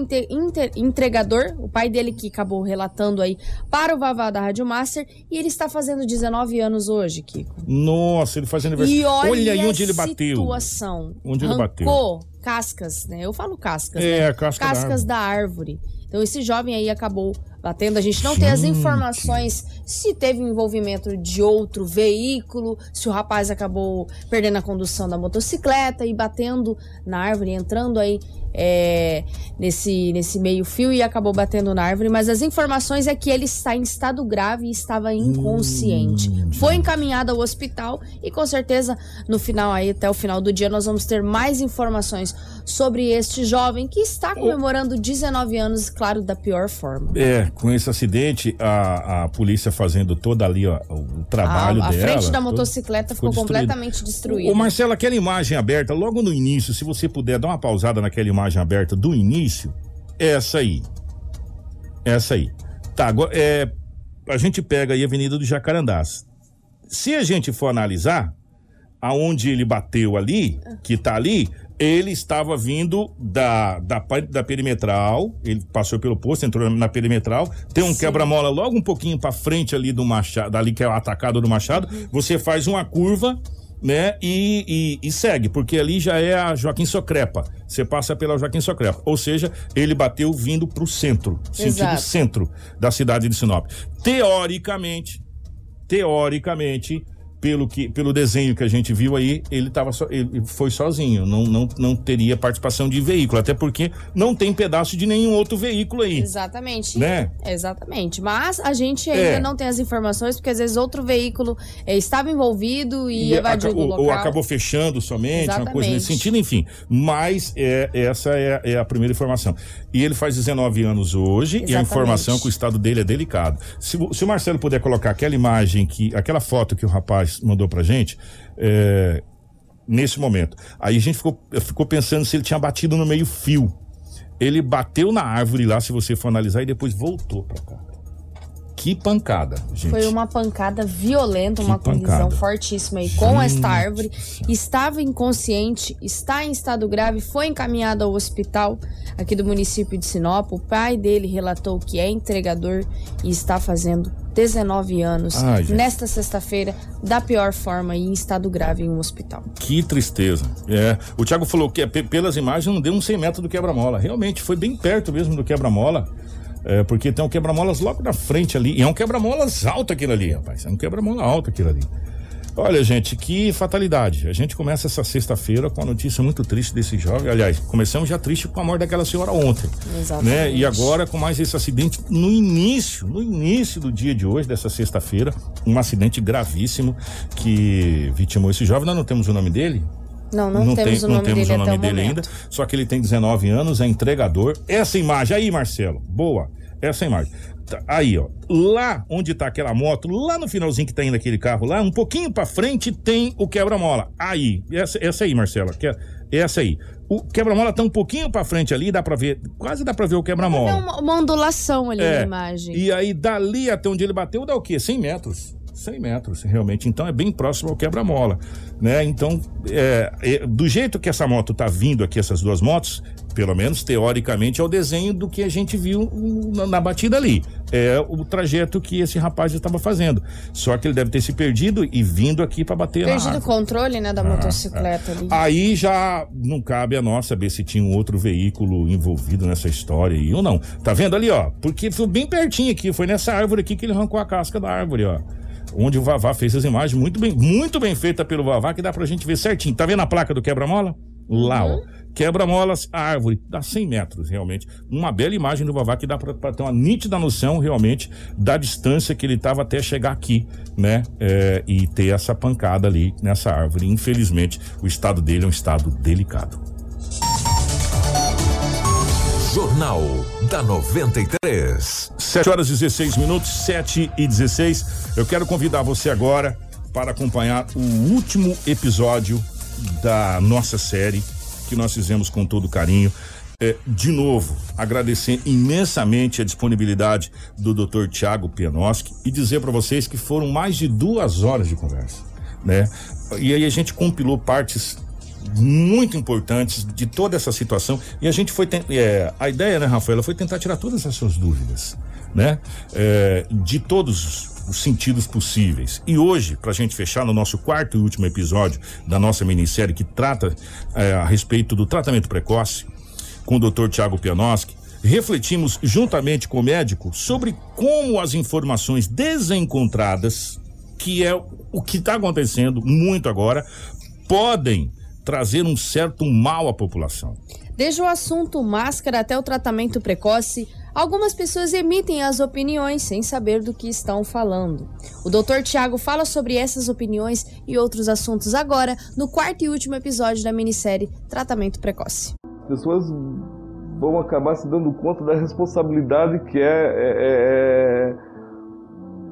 entregador, o pai dele que acabou relatando aí para o Vavá da Rádio Master. E ele está fazendo 19 anos hoje, Kiko. Nossa, ele faz aniversário. E olha, aí onde ele a bateu. situação. Onde ele bateu. Arrancou cascas, né? Eu falo cascas, É, né? casca da cascas da árvore. Então esse jovem aí acabou batendo. A gente não tem as informações se teve um envolvimento de outro veículo, se o rapaz acabou perdendo a condução da motocicleta e batendo na árvore, entrando aí é, nesse, nesse meio fio e acabou batendo na árvore. Mas as informações é que ele está em estado grave e estava inconsciente. Foi encaminhado ao hospital e com certeza no final aí, até o final do dia, nós vamos ter mais informações sobre este jovem que está comemorando 19 anos, claro, da pior forma. É, com esse acidente, a, a polícia fazendo toda ali ó, o trabalho a, a dela. frente da motocicleta ficou, destruído. completamente destruída. Ô Marcelo, aquela imagem aberta, logo no início, se você puder dar uma pausada naquela imagem aberta do início, essa aí. Essa aí. Tá, é, a gente pega aí a Avenida do Jacarandás. Se a gente for analisar, aonde ele bateu ali, que tá ali, ele estava vindo da, da, da perimetral, ele passou pelo posto, entrou na perimetral, tem um quebra-mola logo um pouquinho pra frente ali do Machado, ali que é o atacado do Machado, você faz uma curva né? E, e, e segue, porque ali já é a Joaquim Socrepa. Você passa pela Joaquim Socrepa. Ou seja, ele bateu vindo para o centro, sentido Exato. centro da cidade de Sinop. Teoricamente, teoricamente, pelo, que, pelo desenho que a gente viu aí, ele, tava so, ele foi sozinho, não, não, não teria participação de veículo, até porque não tem pedaço de nenhum outro veículo aí. Exatamente. Né? Exatamente. Mas a gente ainda É. não tem as informações, porque às vezes outro veículo eh, estava envolvido e, evadiu aca- do ou, local. ou acabou fechando somente, uma coisa Exatamente. nesse sentido, enfim. Mas é, essa é, é a primeira informação. E ele faz 19 anos hoje e a Exatamente. informação que o estado dele é delicado. Se, o- se o Marcelo puder colocar aquela imagem, que aquela foto que o rapaz mandou pra gente, é, nesse momento. Aí a gente ficou, ficou pensando se ele tinha batido no meio fio. Ele bateu na árvore lá, se você for analisar, e depois voltou pra cá. Que pancada, gente. Foi uma pancada violenta, Que uma colisão pancada. fortíssima aí com esta árvore. Estava inconsciente, está em estado grave, foi encaminhado ao hospital aqui do município de Sinop. O pai dele relatou que é entregador e está fazendo 19 anos Ai, nesta sexta-feira, da pior forma e em estado grave em um hospital. Que tristeza. É. O Thiago falou que pe- pelas imagens não deu uns 100 metros do quebra-mola. Realmente, foi bem perto mesmo do quebra-mola. É, porque tem um quebra-molas logo na frente ali. E é um quebra-molas alto aquilo ali, rapaz. É um quebra-mola alto aquilo ali. Olha, gente, que fatalidade. A gente começa essa sexta-feira com a notícia muito triste desse jovem. Aliás, começamos já triste com a morte daquela senhora ontem. Exatamente. Né? E agora com mais esse acidente no início, no início do dia de hoje, dessa sexta-feira, um acidente gravíssimo que vitimou esse jovem. Nós não temos o nome dele, Não, não, temos o não nome temos dele o nome o dele ainda. Só que ele tem 19 anos, é entregador. Essa imagem aí, Marcelo, boa. Essa imagem. Tá, Aí, ó. Lá onde tá aquela moto, lá no finalzinho que tá indo aquele carro lá, um pouquinho pra frente tem o quebra-mola. Aí, essa, essa aí, Marcela. Que, essa aí. O quebra-mola tá um pouquinho pra frente ali, dá pra ver, quase dá pra ver o É quebra-mola. uma, uma ondulação ali É. na imagem. E aí, dali até onde ele bateu, dá o quê? 100 metros. 100 metros, realmente. Então, é bem próximo ao quebra-mola, né? Então, é, é, do jeito que essa moto tá vindo aqui, essas duas motos, pelo menos teoricamente, é o desenho do que a gente viu na, na batida ali. É o trajeto que esse rapaz estava fazendo. Só que ele deve ter se perdido e vindo aqui para bater na Perdido o árvore. controle, né, da motocicleta ali. Aí já não cabe a nós saber se tinha um outro veículo envolvido nessa história aí ou não. Tá vendo ali, ó? Porque foi bem pertinho aqui, foi nessa árvore aqui que ele arrancou a casca da árvore, ó. Onde o Vavá fez as imagens, muito bem, muito bem feita pelo Vavá, que dá pra gente ver certinho. Tá vendo a placa do quebra-mola? Lá, ó. Quebra-molas, a árvore, dá 100 metros, realmente. Uma bela imagem do Vavá que dá pra, pra ter uma nítida noção, realmente, da distância que ele tava até chegar aqui, né? É, e ter essa pancada ali nessa árvore. Infelizmente, o estado dele é um estado delicado. Jornal da 93. 7 horas e 16 minutos, 7 e 16. Eu quero convidar você agora para acompanhar o último episódio da nossa série que nós fizemos com todo carinho. É, de novo, agradecer imensamente a disponibilidade do Dr. Tiago Pianoski e dizer para vocês que foram mais de duas horas de conversa, né? E aí a gente compilou partes muito importantes de toda essa situação e a gente foi é, a ideia, né, Rafaela, foi tentar tirar todas as suas dúvidas, né, É, de todos os sentidos possíveis. E hoje, para a gente fechar no nosso quarto e último episódio da nossa minissérie que trata é, a respeito do tratamento precoce com o Dr. Tiago Pianoski, refletimos juntamente com o médico sobre como as informações desencontradas, que é o que está acontecendo muito agora, podem trazer um certo mal à população. Desde o assunto máscara até o tratamento precoce, algumas pessoas emitem as opiniões sem saber do que estão falando. O Dr. Tiago fala sobre essas opiniões e outros assuntos agora no quarto e último episódio da minissérie Tratamento Precoce. As pessoas vão acabar se dando conta da responsabilidade que é, é- é- é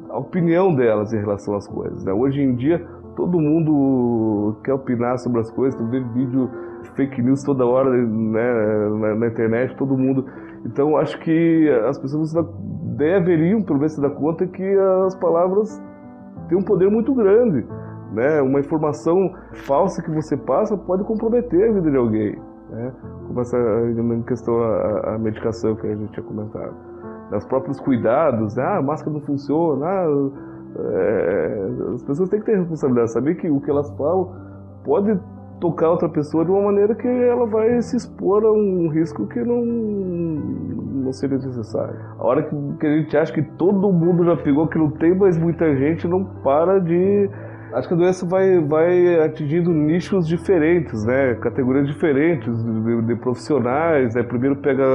a opinião delas em relação às coisas. né? Hoje em dia, todo mundo quer opinar sobre as coisas, tu vê vídeo de fake news toda hora né, na, na internet, todo mundo. Então, acho que as pessoas deveriam, pelo menos, se dar conta que as palavras têm um poder muito grande. Né? Uma informação falsa que você passa pode comprometer a vida de alguém. Né? Como essa questão a, a medicação que a gente tinha comentado. Os próprios cuidados, né? ah, a máscara não funciona, ah, É, as pessoas têm que ter responsabilidade, saber que o que elas falam pode tocar outra pessoa de uma maneira que ela vai se expor a um risco que não, não seria necessário. A hora que, que a gente acha que todo mundo já pegou, que não tem mais muita gente, não para de acho que a doença vai, vai atingindo nichos diferentes, né? Categorias diferentes de, de profissionais. Né? Primeiro pega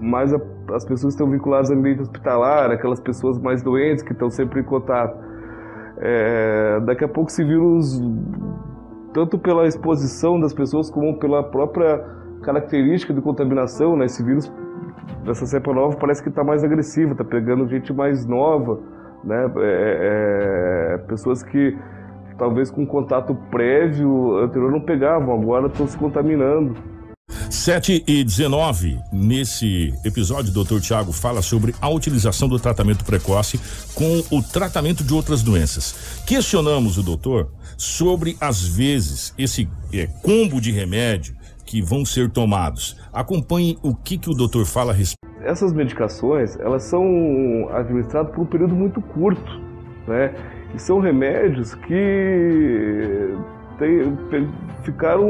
mais a, as pessoas estão vinculadas ao ambiente hospitalar, aquelas pessoas mais doentes que estão sempre em contato. É, daqui a pouco esse vírus, tanto pela exposição das pessoas como pela própria característica de contaminação, né? Esse vírus dessa cepa nova parece que está mais agressivo, está pegando gente mais nova, né? É, é, pessoas que talvez com contato prévio anterior não pegavam, agora estão se contaminando. 7 e 19. Nesse episódio, o Dr. Tiago fala sobre a utilização do tratamento precoce com o tratamento de outras doenças. Questionamos o doutor sobre, às vezes, esse é, combo de remédio que vão ser tomados. Acompanhe o que, que o doutor fala a respeito. Essas medicações, elas são administradas por um período muito curto, né? E são remédios que ficaram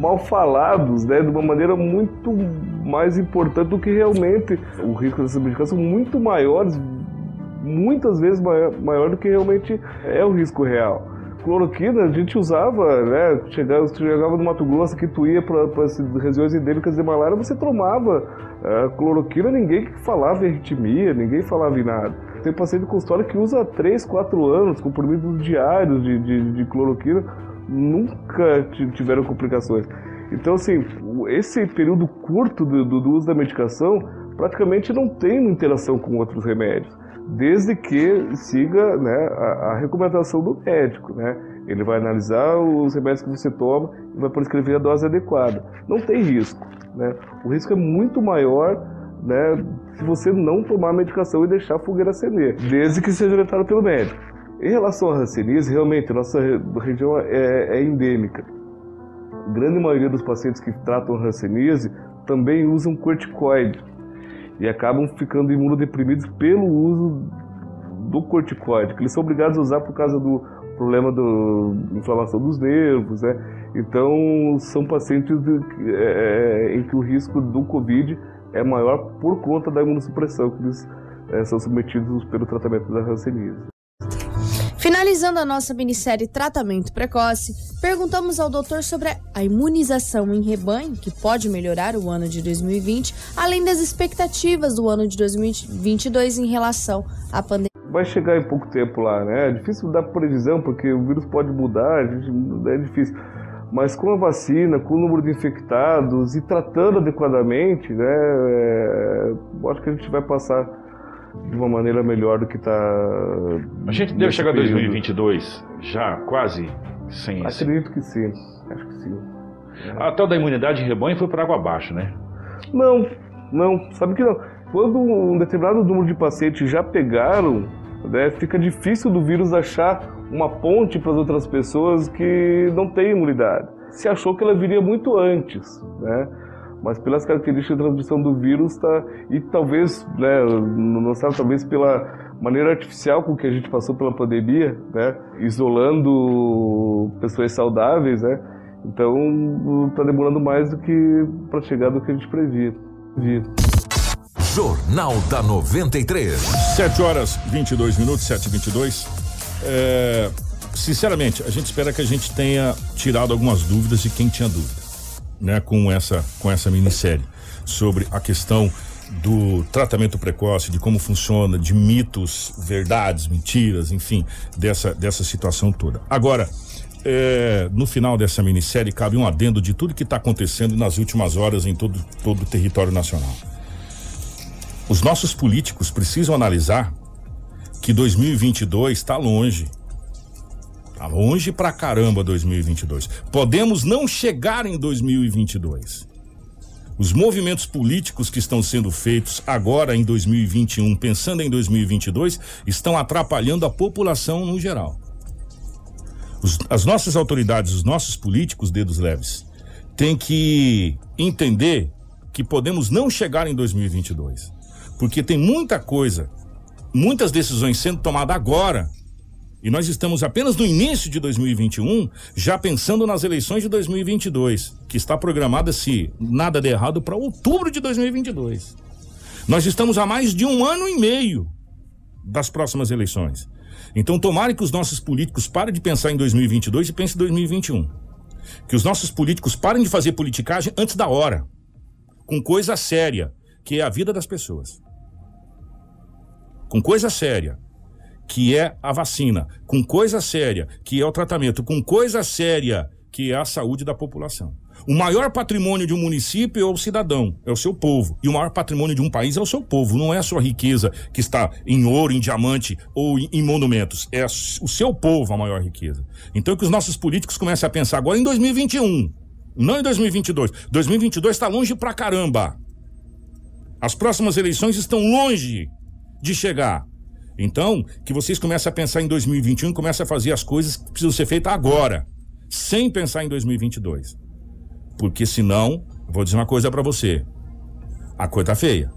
mal falados, né, de uma maneira muito mais importante do que realmente o risco dessa medicação muito maiores, muitas vezes maior, maior do que realmente é o risco real cloroquina a gente usava, né? Chegava, chegava no Mato Grosso que tu ia para as regiões endêmicas de malária, você tomava uh, cloroquina, ninguém falava em arritmia, ninguém falava em nada. Tem paciente com que usa 3, 4 anos, comprimidos diários de, de, de cloroquina, nunca tiveram complicações. Então, assim, esse período curto do, do, uso da medicação praticamente não tem interação com outros remédios, desde que siga né, a, a, recomendação do médico. Né? Ele vai analisar os remédios que você toma e vai prescrever a dose adequada. Não tem risco. Né? O risco é muito maior né, se você não tomar a medicação e deixar a fogueira acender, desde que seja orientado pelo médico. Em relação à hanseníase, realmente, nossa região é, é endêmica. A grande maioria dos pacientes que tratam hanseníase também usam corticoide e acabam ficando imunodeprimidos pelo uso do corticoide, que eles são obrigados a usar por causa do problema da inflamação dos nervos, né? Então, são pacientes de, é, é, em que o risco do Covid é maior por conta da imunossupressão que eles é, são submetidos pelo tratamento da hanseníase. Finalizando a nossa minissérie Tratamento Precoce, perguntamos ao doutor sobre a imunização em rebanho, que pode melhorar o ano de 2020, além das expectativas do ano de 2022 em relação à pandemia. Vai chegar em pouco tempo lá, né? É difícil dar previsão, porque o vírus pode mudar, é difícil. Mas com a vacina, com o número de infectados e tratando adequadamente, né? É, acho que a gente vai passar de uma maneira melhor do que está. A gente deve chegar em 2022 já quase sem Acredito que sim, acho que sim. A tal da imunidade de rebanho foi para água abaixo, né? Não, não, sabe que não. Quando um determinado número de pacientes já pegaram, né, fica difícil do vírus achar uma ponte para as outras pessoas que não têm imunidade. Se achou que ela viria muito antes, né? Mas pelas características de transmissão do vírus tá, e talvez, né, não sabe, talvez pela maneira artificial com que a gente passou pela pandemia, né, isolando pessoas saudáveis, né, então está demorando mais do que para chegar do que a gente previa. Jornal da 93. 7 horas 22 minutos, 7 e 22. É, sinceramente, a gente espera que a gente tenha tirado algumas dúvidas de quem tinha dúvida né, com essa com essa minissérie sobre a questão do tratamento precoce, de como funciona, de mitos, verdades, mentiras, enfim, dessa dessa situação toda. Agora, é, no final dessa minissérie cabe um adendo de tudo que está acontecendo nas últimas horas em todo todo o território nacional. Os nossos políticos precisam analisar que 2022 está longe Tá longe pra caramba 2022. Podemos não chegar em 2022. Os movimentos políticos que estão sendo feitos agora em 2021, pensando em 2022, estão atrapalhando a população no geral. Os, as nossas autoridades, os nossos políticos, dedos leves, têm que entender que podemos não chegar em 2022, porque tem muita coisa muitas decisões sendo tomadas agora, e nós estamos apenas no início de 2021, já pensando nas eleições de 2022, que está programada, se nada der errado, para outubro de 2022. Nós estamos a mais de um ano e meio das próximas eleições. Então, tomara que os nossos políticos parem de pensar em 2022 e pensem em 2021. Que os nossos políticos parem de fazer politicagem antes da hora, com coisa séria, que é a vida das pessoas. Com coisa séria, que é a vacina. Com coisa séria, que é o tratamento. Com coisa séria, que é a saúde da população. O maior patrimônio de um município é o cidadão, é o seu povo. E o maior patrimônio de um país é o seu povo, não é a sua riqueza que está em ouro, em diamante ou em, monumentos. É o seu povo a maior riqueza. Então que os nossos políticos comecem a pensar agora em 2021, não em 2022. 2022 está longe pra caramba. As próximas eleições estão longe de chegar. Então, que vocês comecem a pensar em 2021 e comecem a fazer as coisas que precisam ser feitas agora, sem pensar em 2022. Porque senão, vou dizer uma coisa para você. A coisa tá feia.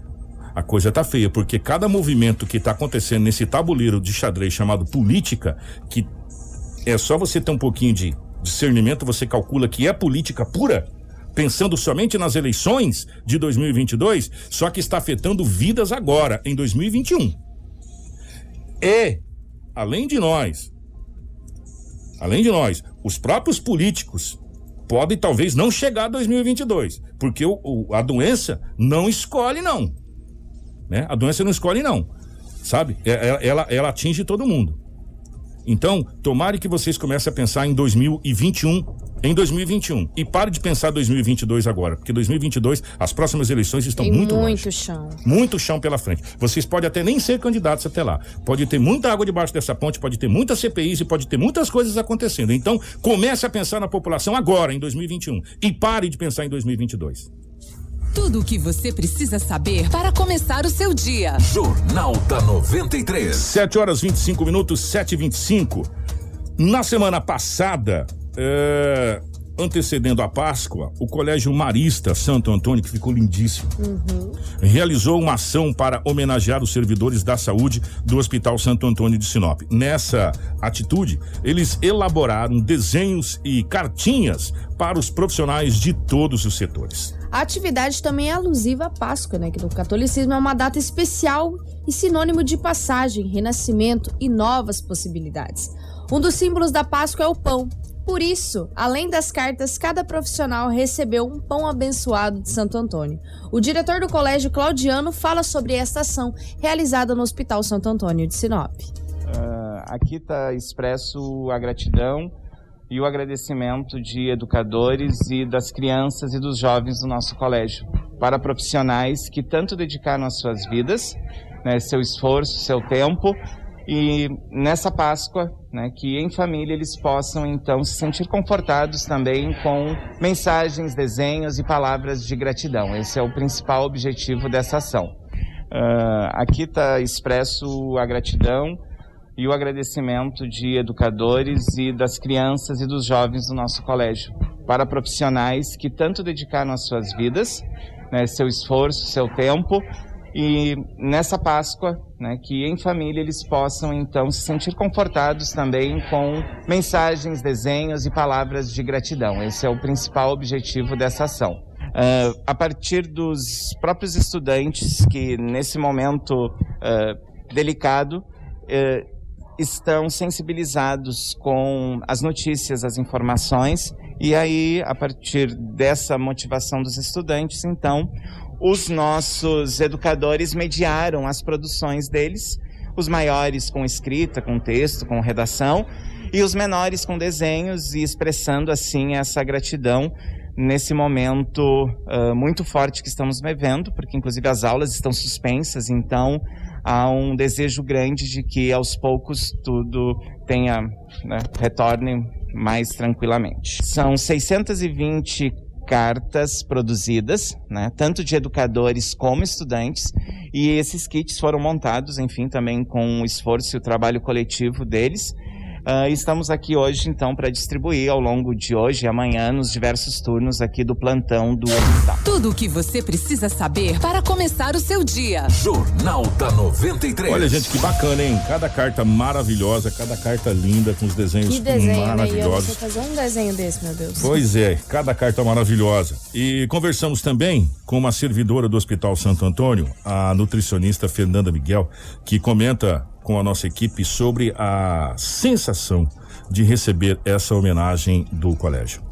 A coisa tá feia, porque cada movimento que tá acontecendo nesse tabuleiro de xadrez chamado política, que é só você ter um pouquinho de discernimento, você calcula que é política pura, pensando somente nas eleições de 2022, só que está afetando vidas agora, em 2021. E, além de nós, além de nós, os próprios políticos pode talvez não chegar a 2022, porque o, o, a doença não escolhe não, né? A doença não escolhe não, sabe? Ela, é, é, ela, ela atinge todo mundo. Então, tomare que vocês comecem a pensar em 2021, em 2021 e pare de pensar 2022 agora, porque 2022 as próximas eleições estão Tem muito muito longe. chão. Muito chão pela frente. Vocês podem até nem ser candidatos até lá. Pode ter muita água debaixo dessa ponte, pode ter muitas CPIs e pode ter muitas coisas acontecendo. Então, comece a pensar na população agora em 2021 e pare de pensar em 2022. Tudo o que você precisa saber para começar o seu dia. Jornal da 93. 7 horas 25 minutos, 7 e 25 Na semana passada, é, antecedendo a Páscoa, o Colégio Marista Santo Antônio, que ficou lindíssimo, uhum. realizou uma ação para homenagear os servidores da saúde do Hospital Santo Antônio de Sinop. Nessa atitude, eles elaboraram desenhos e cartinhas para os profissionais de todos os setores. A atividade também é alusiva à Páscoa, né? Que no catolicismo é uma data especial e sinônimo de passagem, renascimento e novas possibilidades. Um dos símbolos da Páscoa é o pão, por isso, além das cartas, cada profissional recebeu um pão abençoado de Santo Antônio. O diretor do colégio, Claudiano, fala sobre esta ação realizada no Hospital Santo Antônio de Sinop. Uh, aqui está expresso a gratidão e o agradecimento de educadores e das crianças e dos jovens do nosso colégio para profissionais que tanto dedicaram as suas vidas, né, seu esforço, seu tempo e nessa Páscoa, né, que em família eles possam então se sentir confortados também com mensagens, desenhos e palavras de gratidão. Esse é o principal objetivo dessa ação. Uh, aqui está expresso a gratidão e o agradecimento de educadores e das crianças e dos jovens do nosso colégio para profissionais que tanto dedicaram as suas vidas, né, seu esforço, seu tempo e nessa Páscoa, né, que em família eles possam então se sentir confortados também com mensagens, desenhos e palavras de gratidão. Esse é o principal objetivo dessa ação. Uh, a partir dos próprios estudantes que nesse momento uh, delicado uh, estão sensibilizados com as notícias, as informações e aí a partir dessa motivação dos estudantes, então os nossos educadores mediaram as produções deles, os maiores com escrita, com texto, com redação, e os menores com desenhos e expressando assim essa gratidão nesse momento uh, muito forte que estamos vivendo, porque inclusive as aulas estão suspensas, então há um desejo grande de que aos poucos tudo tenha né, retorne mais tranquilamente. São 620 cartas produzidas, né, tanto de educadores como estudantes, e esses kits foram montados, enfim, também com o esforço e o trabalho coletivo deles. Uh, estamos aqui hoje, então, para distribuir ao longo de hoje e amanhã nos diversos turnos aqui do plantão do hospital. Tudo o que você precisa saber para começar o seu dia. Jornal da 93. Olha, gente, que bacana, hein? Cada carta maravilhosa, cada carta linda, com os desenhos Que desenho, né? Eu maravilhosos. fazer um desenho desse, meu Deus. Pois é, cada carta maravilhosa. E conversamos também com uma servidora do Hospital Santo Antônio, a nutricionista Fernanda Miguel, que comenta com a nossa equipe sobre a sensação de receber essa homenagem do colégio.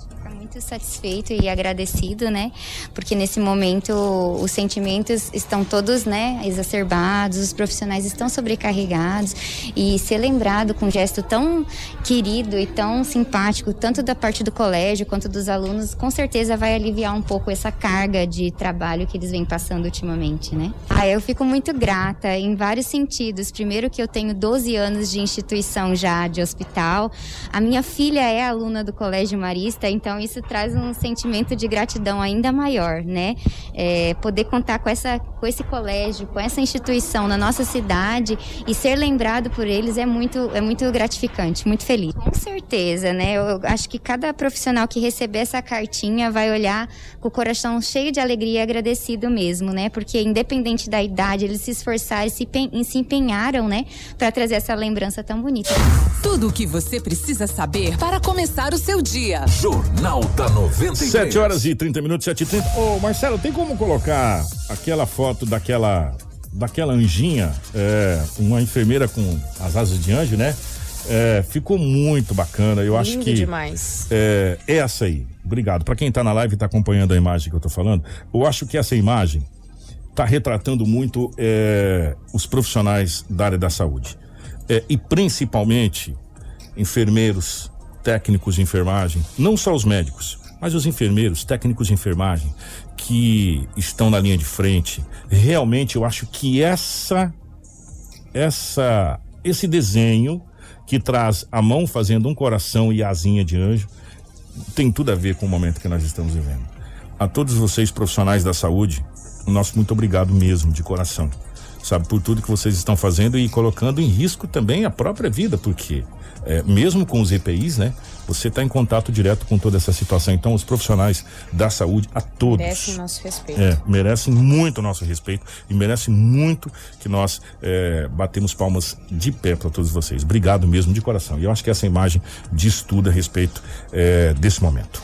Muito satisfeito e agradecido, né? Porque nesse momento os sentimentos estão todos, né, exacerbados, os profissionais estão sobrecarregados e ser lembrado com um gesto tão querido e tão simpático, tanto da parte do colégio quanto dos alunos, com certeza vai aliviar um pouco essa carga de trabalho que eles vêm passando ultimamente, né? Ah, eu fico muito grata em vários sentidos. Primeiro que eu tenho 12 anos de instituição já de hospital. A minha filha é aluna do Colégio Marista, então isso traz um sentimento de gratidão ainda maior, né? É, poder contar com, essa, com esse colégio, com essa instituição na nossa cidade e ser lembrado por eles é muito, é muito gratificante, muito feliz. Com certeza, né? Eu, acho que cada profissional que receber essa cartinha vai olhar com o coração cheio de alegria e agradecido mesmo, né? Porque independente da idade, eles se esforçaram e se, e se empenharam, né? Para trazer essa lembrança tão bonita. Tudo o que você precisa saber para começar o seu dia. Jornal da 93. 7 horas e 30 minutos, 7 e 30. Ô, Marcelo, tem como colocar aquela foto daquela daquela anjinha, é, uma enfermeira com as asas de anjo, né? É, ficou muito bacana. Eu acho Lindo que demais. é essa aí. Obrigado. Para quem tá na live e tá acompanhando a imagem que eu tô falando, eu acho que essa imagem tá retratando muito é, os profissionais da área da saúde. É, e principalmente enfermeiros, técnicos de enfermagem, não só os médicos, mas os enfermeiros, técnicos de enfermagem que estão na linha de frente. Realmente eu acho que essa essa esse desenho que traz a mão fazendo um coração e asinha de anjo tem tudo a ver com o momento que nós estamos vivendo. A todos vocês profissionais da saúde, nosso muito obrigado mesmo, de coração. Sabe, por tudo que vocês estão fazendo e colocando em risco também a própria vida, porque é, mesmo com os EPIs, né? Você está em contato direto com toda essa situação. Então, os profissionais da saúde, a todos. Merece nosso respeito. É, merecem muito o nosso respeito e merece muito que nós é, batemos palmas de pé para todos vocês. Obrigado mesmo de coração. E eu acho que essa imagem diz tudo a respeito é, desse momento.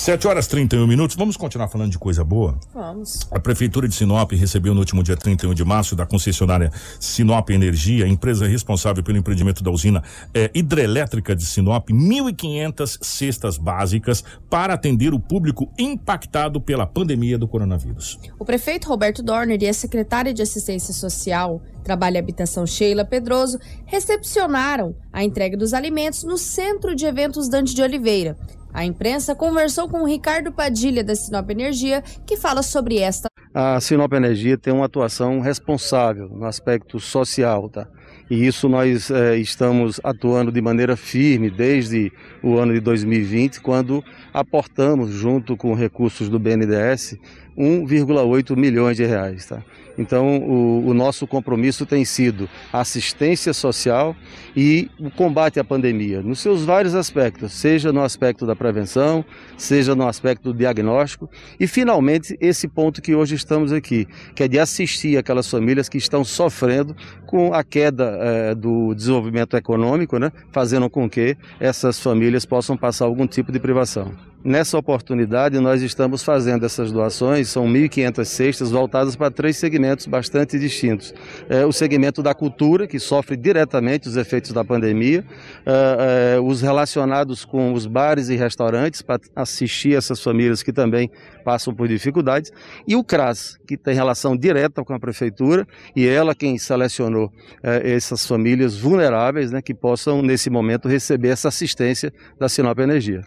7 horas e 31 minutos. Vamos continuar falando de coisa boa? Vamos. A Prefeitura de Sinop recebeu no último dia 31 de março da concessionária Sinop Energia, empresa responsável pelo empreendimento da usina eh, hidrelétrica de Sinop, 1.500 cestas básicas para atender o público impactado pela pandemia do coronavírus. O prefeito Roberto Dorner e a secretária de Assistência Social, Trabalho e Habitação Sheila Pedroso recepcionaram a entrega dos alimentos no Centro de Eventos Dante de Oliveira. A imprensa conversou com o Ricardo Padilha da Sinop Energia, que fala sobre esta. A Sinop Energia tem uma atuação responsável no aspecto social, tá? E isso nós eh, estamos atuando de maneira firme desde o ano de 2020, quando aportamos, junto com recursos do BNDES, 1,8 milhões de reais, tá? Então, o, o nosso compromisso tem sido assistência social e o combate à pandemia, nos seus vários aspectos, seja no aspecto da prevenção, seja no aspecto do diagnóstico e, finalmente, esse ponto que hoje estamos aqui, que é de assistir aquelas famílias que estão sofrendo com a queda eh, do desenvolvimento econômico, né, fazendo com que essas famílias possam passar algum tipo de privação. Nessa oportunidade, nós estamos fazendo essas doações, são 1.500 cestas voltadas para três segmentos bastante distintos. É, o segmento da cultura, que sofre diretamente os efeitos da pandemia, é, é, os relacionados com os bares e restaurantes, para assistir essas famílias que também passam por dificuldades, e o CRAS, que tem relação direta com a prefeitura, e ela quem selecionou é, essas famílias vulneráveis, né, que possam, nesse momento, receber essa assistência da Sinop Energia.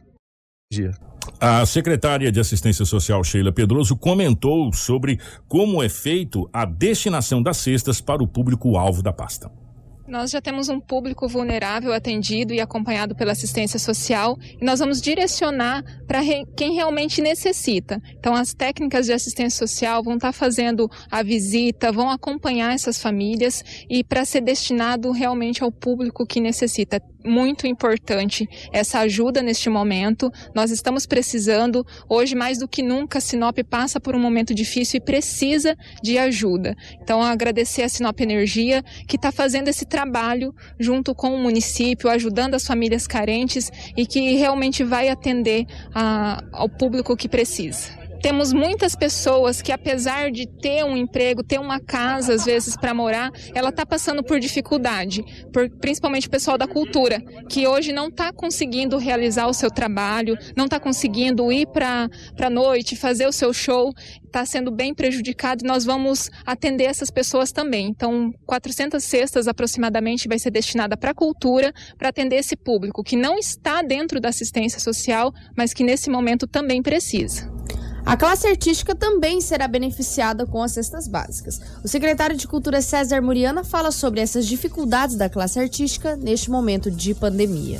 Dia. A secretária de Assistência Social, Sheila Pedroso, comentou sobre como é feito a destinação das cestas para o público-alvo da pasta. Nós já temos um público vulnerável atendido e acompanhado pela assistência social e nós vamos direcionar para quem realmente necessita. Então, as técnicas de assistência social vão estar fazendo a visita, vão acompanhar essas famílias e para ser destinado realmente ao público que necessita. muito importante essa ajuda neste momento. Nós estamos precisando, hoje mais do que nunca, a Sinop passa por um momento difícil e precisa de ajuda. Então, agradecer a Sinop Energia, que está fazendo esse trabalho junto com o município, ajudando as famílias carentes e que realmente vai atender a, ao público que precisa. Temos muitas pessoas que, apesar de ter um emprego, ter uma casa, às vezes, para morar, ela está passando por dificuldade, por, principalmente o pessoal da cultura, que hoje não está conseguindo realizar o seu trabalho, não está conseguindo ir para a noite, fazer o seu show, está sendo bem prejudicado e nós vamos atender essas pessoas também. Então, 400 cestas aproximadamente vai ser destinada para a cultura, para atender esse público que não está dentro da assistência social, mas que nesse momento também precisa. A classe artística também será beneficiada com as cestas básicas. O secretário de Cultura César Muriana fala sobre essas dificuldades da classe artística neste momento de pandemia.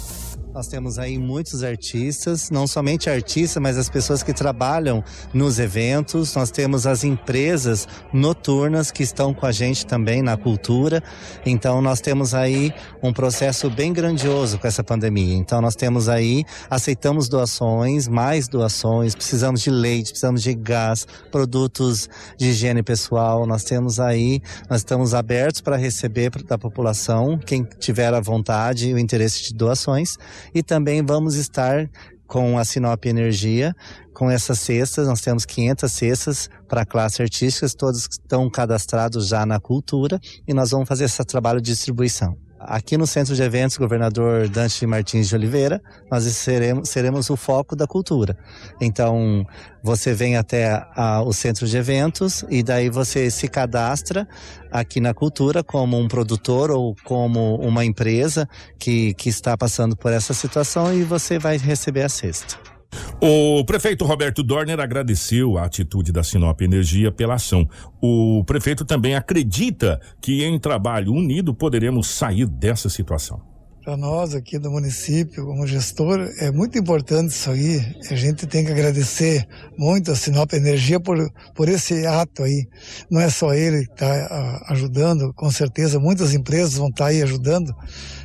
Nós temos aí muitos artistas, não somente artistas, mas as pessoas que trabalham nos eventos. Nós temos as empresas noturnas que estão com a gente também na cultura. Então nós temos aí um processo bem grandioso com essa pandemia. Então nós temos aí, aceitamos doações, mais doações, precisamos de leite, precisamos de gás, produtos de higiene pessoal. Nós temos aí, nós estamos abertos para receber da população, quem tiver a vontade e o interesse de doações e também vamos estar com a Sinop Energia, com essas cestas, nós temos 500 cestas para classe artística, todos estão cadastrados já na cultura e nós vamos fazer esse trabalho de distribuição. Aqui no Centro de Eventos Governador Dante Martins de Oliveira, nós seremos, seremos o foco da cultura. Então, você vem até a, o Centro de Eventos e daí você se cadastra aqui na cultura como um produtor ou como uma empresa que, que está passando por essa situação e você vai receber a cesta. O prefeito Roberto Dorner agradeceu a atitude da Sinop Energia pela ação. O prefeito também acredita que em trabalho unido poderemos sair dessa situação. Para nós aqui do município, como gestor, é muito importante isso aí. A gente tem que agradecer muito a Sinop Energia por, por esse ato aí. Não é só ele que está ajudando, com certeza muitas empresas vão estar tá aí ajudando.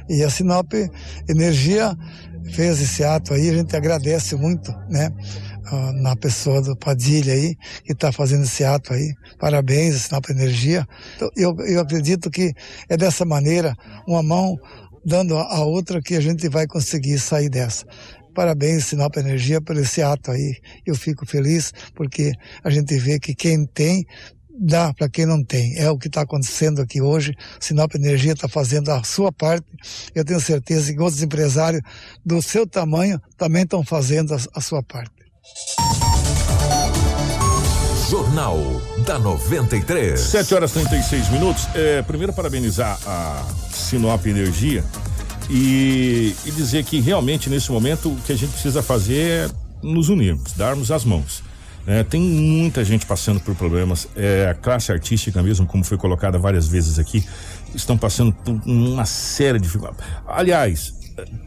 E a Sinop Energia fez esse ato aí, a gente agradece muito, né? na pessoa do Padilha aí, que está fazendo esse ato aí. Parabéns, sinal para energia. Então, eu, eu acredito que é dessa maneira, uma mão dando a outra, que a gente vai conseguir sair dessa. Parabéns, Sinal para Energia, por esse ato aí. Eu fico feliz porque a gente vê que quem tem dá para quem não tem. É o que está acontecendo aqui hoje. Sinop Energia está fazendo a sua parte. Eu tenho certeza que outros empresários do seu tamanho também estão fazendo a, a sua parte. Jornal da 93. 7 horas e 36 minutos. É, primeiro, parabenizar a Sinop Energia e, e dizer que realmente nesse momento o que a gente precisa fazer é nos unirmos, darmos as mãos. É, tem muita gente passando por problemas. É, a classe artística mesmo, como foi colocada várias vezes aqui, estão passando por uma série de dificuldades. Aliás,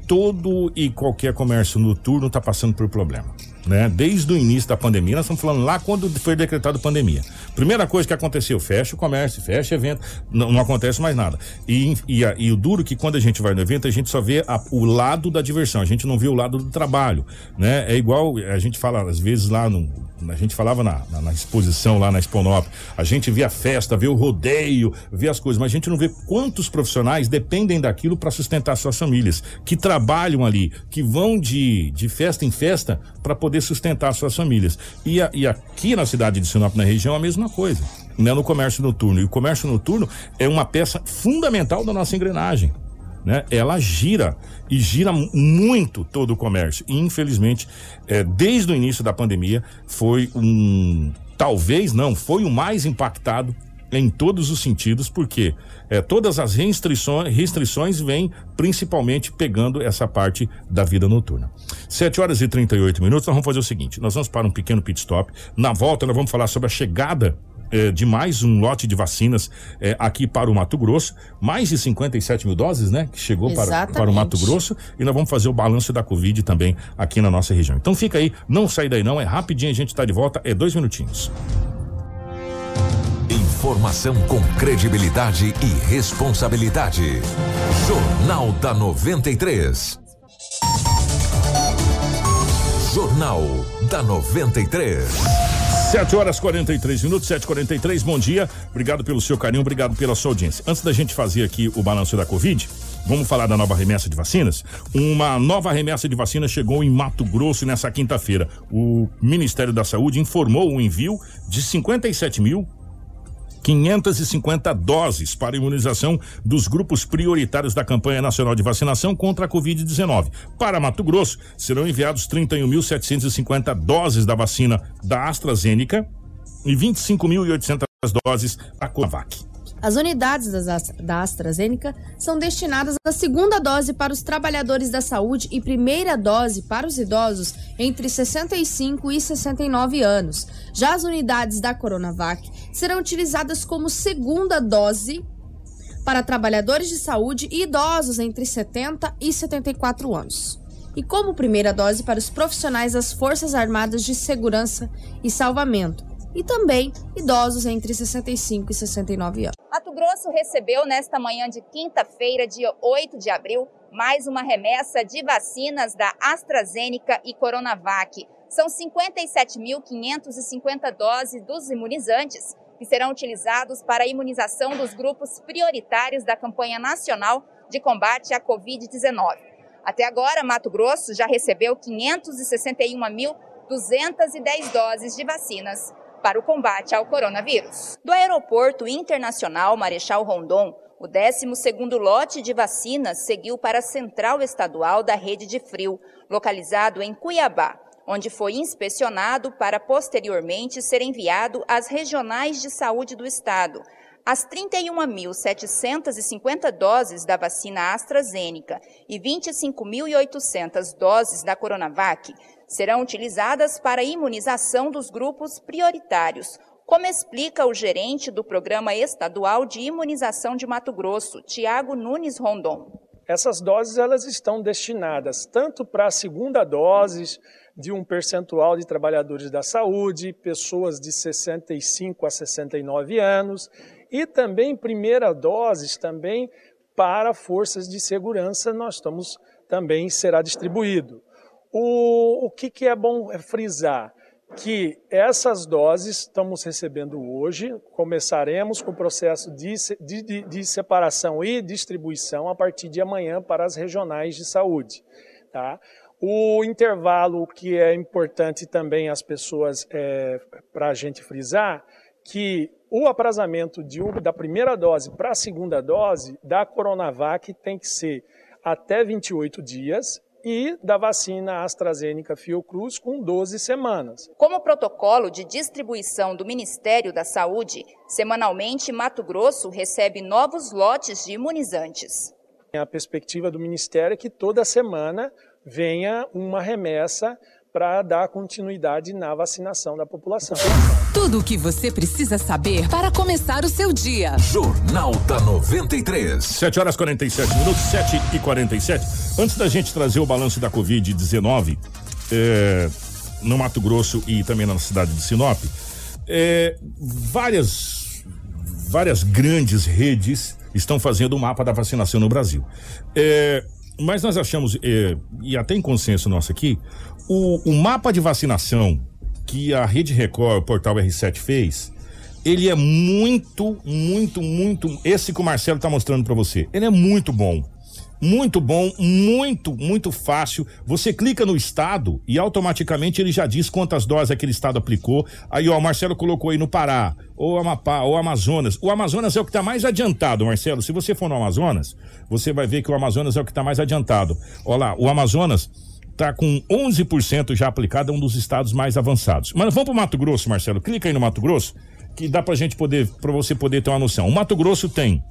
todo e qualquer comércio noturno está passando por problema né? Desde o início da pandemia, nós estamos falando lá quando foi decretado pandemia. Primeira coisa que aconteceu, fecha o comércio, fecha evento, não, não acontece mais nada. E, e, e, o duro é que quando a gente vai no evento, a gente só vê a, o lado da diversão, a gente não vê o lado do trabalho, né? É igual, a gente fala às vezes lá no, a gente falava na, na, na exposição lá na Exponop, a gente vê a festa, vê o rodeio, vê as coisas, mas a gente não vê quantos profissionais dependem daquilo para sustentar suas famílias, que trabalham ali, que vão de, de festa em festa para poder poder sustentar suas famílias. E, a, e aqui na cidade de Sinop, na região, a mesma coisa, né? No comércio noturno. E o comércio noturno é uma peça fundamental da nossa engrenagem. Né? Ela gira e gira muito todo o comércio. E, infelizmente, é, desde o início da pandemia, foi um. Talvez não, foi o mais impactado em todos os sentidos, porque é, todas as restrições, restrições vêm principalmente pegando essa parte da vida noturna. 7 horas e 38 minutos, nós vamos fazer o seguinte: nós vamos para um pequeno pit stop. Na volta, nós vamos falar sobre a chegada é, de mais um lote de vacinas é, aqui para o Mato Grosso. Mais de 57 mil doses, né? Que chegou para, para o Mato Grosso. E nós vamos fazer o balanço da Covid também aqui na nossa região. Então fica aí, não sai daí não, é rapidinho, a gente está de volta, é dois minutinhos. Informação com credibilidade e responsabilidade. Jornal da 93. Jornal da 93. 7 horas 43 minutos, 7h43, bom dia. Obrigado pelo seu carinho, obrigado pela sua audiência. Antes da gente fazer aqui o balanço da Covid, vamos falar da nova remessa de vacinas? Uma nova remessa de vacinas chegou em Mato Grosso nessa quinta-feira. O Ministério da Saúde informou o envio de 57 mil 550 doses para imunização dos grupos prioritários da campanha nacional de vacinação contra a Covid-19. Para Mato Grosso, serão enviados 31.750 doses da vacina da AstraZeneca e 25.800 doses da Covax. As unidades da AstraZeneca são destinadas à segunda dose para os trabalhadores da saúde e primeira dose para os idosos entre 65 e 69 anos. Já as unidades da Coronavac serão utilizadas como segunda dose para trabalhadores de saúde e idosos entre 70 e 74 anos. E como primeira dose para os profissionais das Forças Armadas de Segurança e Salvamento, e também idosos entre 65 e 69 anos. Mato Grosso recebeu nesta manhã de quinta-feira, dia 8 de abril, mais uma remessa de vacinas da AstraZeneca e Coronavac. São 57.550 doses dos imunizantes que serão utilizados para a imunização dos grupos prioritários da campanha nacional de combate à Covid-19. Até agora, Mato Grosso já recebeu 561.210 doses de vacinas para o combate ao coronavírus. Do Aeroporto Internacional Marechal Rondon, o 12º lote de vacinas seguiu para a Central Estadual da Rede de Frio, localizado em Cuiabá, onde foi inspecionado para posteriormente ser enviado às regionais de saúde do estado. As 31.750 doses da vacina AstraZeneca e 25.800 doses da Coronavac serão utilizadas para a imunização dos grupos prioritários, como explica o gerente do Programa Estadual de Imunização de Mato Grosso, Tiago Nunes Rondon. Essas doses elas estão destinadas tanto para a segunda dose de um percentual de trabalhadores da saúde, pessoas de 65 a 69 anos e também primeira doses também para forças de segurança nós estamos também será distribuído. O, o que, que é bom frisar? Que essas doses estamos recebendo hoje, começaremos com o processo de, de, de separação e distribuição a partir de amanhã para as regionais de saúde. Tá? O intervalo que é importante também as pessoas, é, para a gente frisar, que o aprazamento de, da primeira dose para a segunda dose da Coronavac tem que ser até 28 dias e da vacina AstraZeneca Fiocruz com 12 semanas. Como protocolo de distribuição do Ministério da Saúde, semanalmente Mato Grosso recebe novos lotes de imunizantes. A perspectiva do Ministério é que toda semana venha uma remessa para dar continuidade na vacinação da população. Tudo o que você precisa saber para começar o seu dia. Jornal da 93. 7 horas 47 minutos, 7 e 47. Antes da gente trazer o balanço da Covid-19 é, no Mato Grosso e também na cidade de Sinop, é, várias, várias grandes redes estão fazendo o mapa da vacinação no Brasil. É, mas nós achamos, é, e até em consenso nosso aqui, o, o mapa de vacinação que a Rede Record, o portal R7 fez, ele é muito, muito, muito. Esse que o Marcelo está mostrando para você, ele é muito bom. Muito bom, muito, muito fácil. Você clica no estado e automaticamente ele já diz quantas doses aquele estado aplicou. Aí, ó, o Marcelo colocou aí no Pará, ou Amapá, ou Amazonas. O Amazonas é o que está mais adiantado, Marcelo. Se você for no Amazonas, você vai ver que o Amazonas é o que está mais adiantado. Olha lá, o Amazonas está com 11% já aplicado, é um dos estados mais avançados. Mas vamos para o Mato Grosso, Marcelo. Clica aí no Mato Grosso, que dá para gente poder, para você poder ter uma noção. O Mato Grosso tem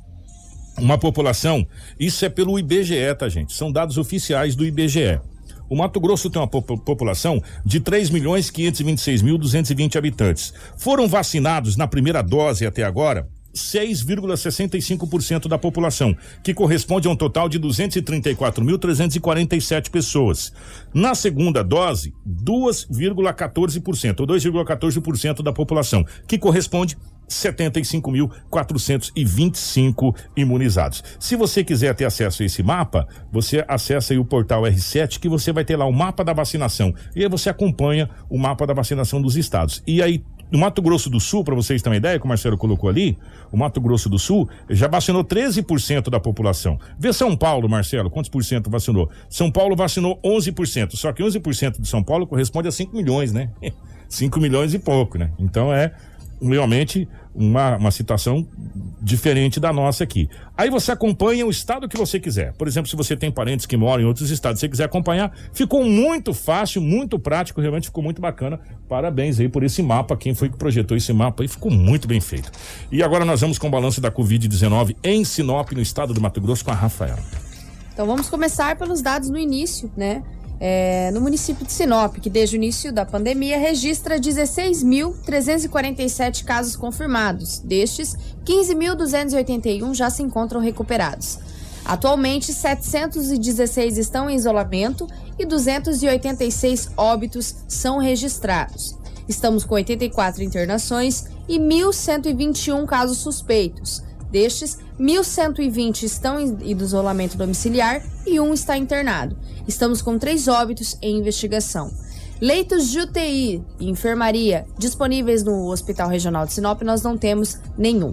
uma população, isso é pelo IBGE, tá, gente? São dados oficiais do IBGE. O Mato Grosso tem uma população de 3 milhões 526 mil 220 habitantes. Foram vacinados na primeira dose até agora 6,65% da população, que corresponde a um total de 234.347 pessoas. Na segunda dose, 2,14%, ou 2,14% da população, que corresponde 75.425 imunizados. Se você quiser ter acesso a esse mapa, você acessa o portal R7 que você vai ter lá o mapa da vacinação. E aí você acompanha o mapa da vacinação dos estados. E aí no Mato Grosso do Sul, para vocês terem uma ideia, que o Marcelo colocou ali, o Mato Grosso do Sul já vacinou 13% da população. Vê São Paulo, Marcelo, quantos por cento vacinou? São Paulo vacinou 11%, só que 11% de São Paulo corresponde a 5 milhões, né? 5 milhões e pouco, né? Então é realmente uma, uma situação diferente da nossa aqui. Aí você acompanha o estado que você quiser. Por exemplo, se você tem parentes que moram em outros estados, se você quiser acompanhar, ficou muito fácil, muito prático, realmente ficou muito bacana. Parabéns aí por esse mapa, quem foi que projetou esse mapa aí, ficou muito bem feito. E agora nós vamos com o balanço da Covid-19 em Sinop, no estado do Mato Grosso, com a Rafaela. Então vamos começar pelos dados no início, né? É, no município de Sinop, que desde o início da pandemia registra 16.347 casos confirmados. Destes, 15.281 já se encontram recuperados. Atualmente, 716 estão em isolamento e 286 óbitos são registrados. Estamos com 84 internações e 1.121 casos suspeitos. Destes, 1.120 estão em isolamento domiciliar e um está internado. Estamos com três óbitos em investigação. Leitos de UTI e enfermaria disponíveis no Hospital Regional de Sinop, nós não temos nenhum.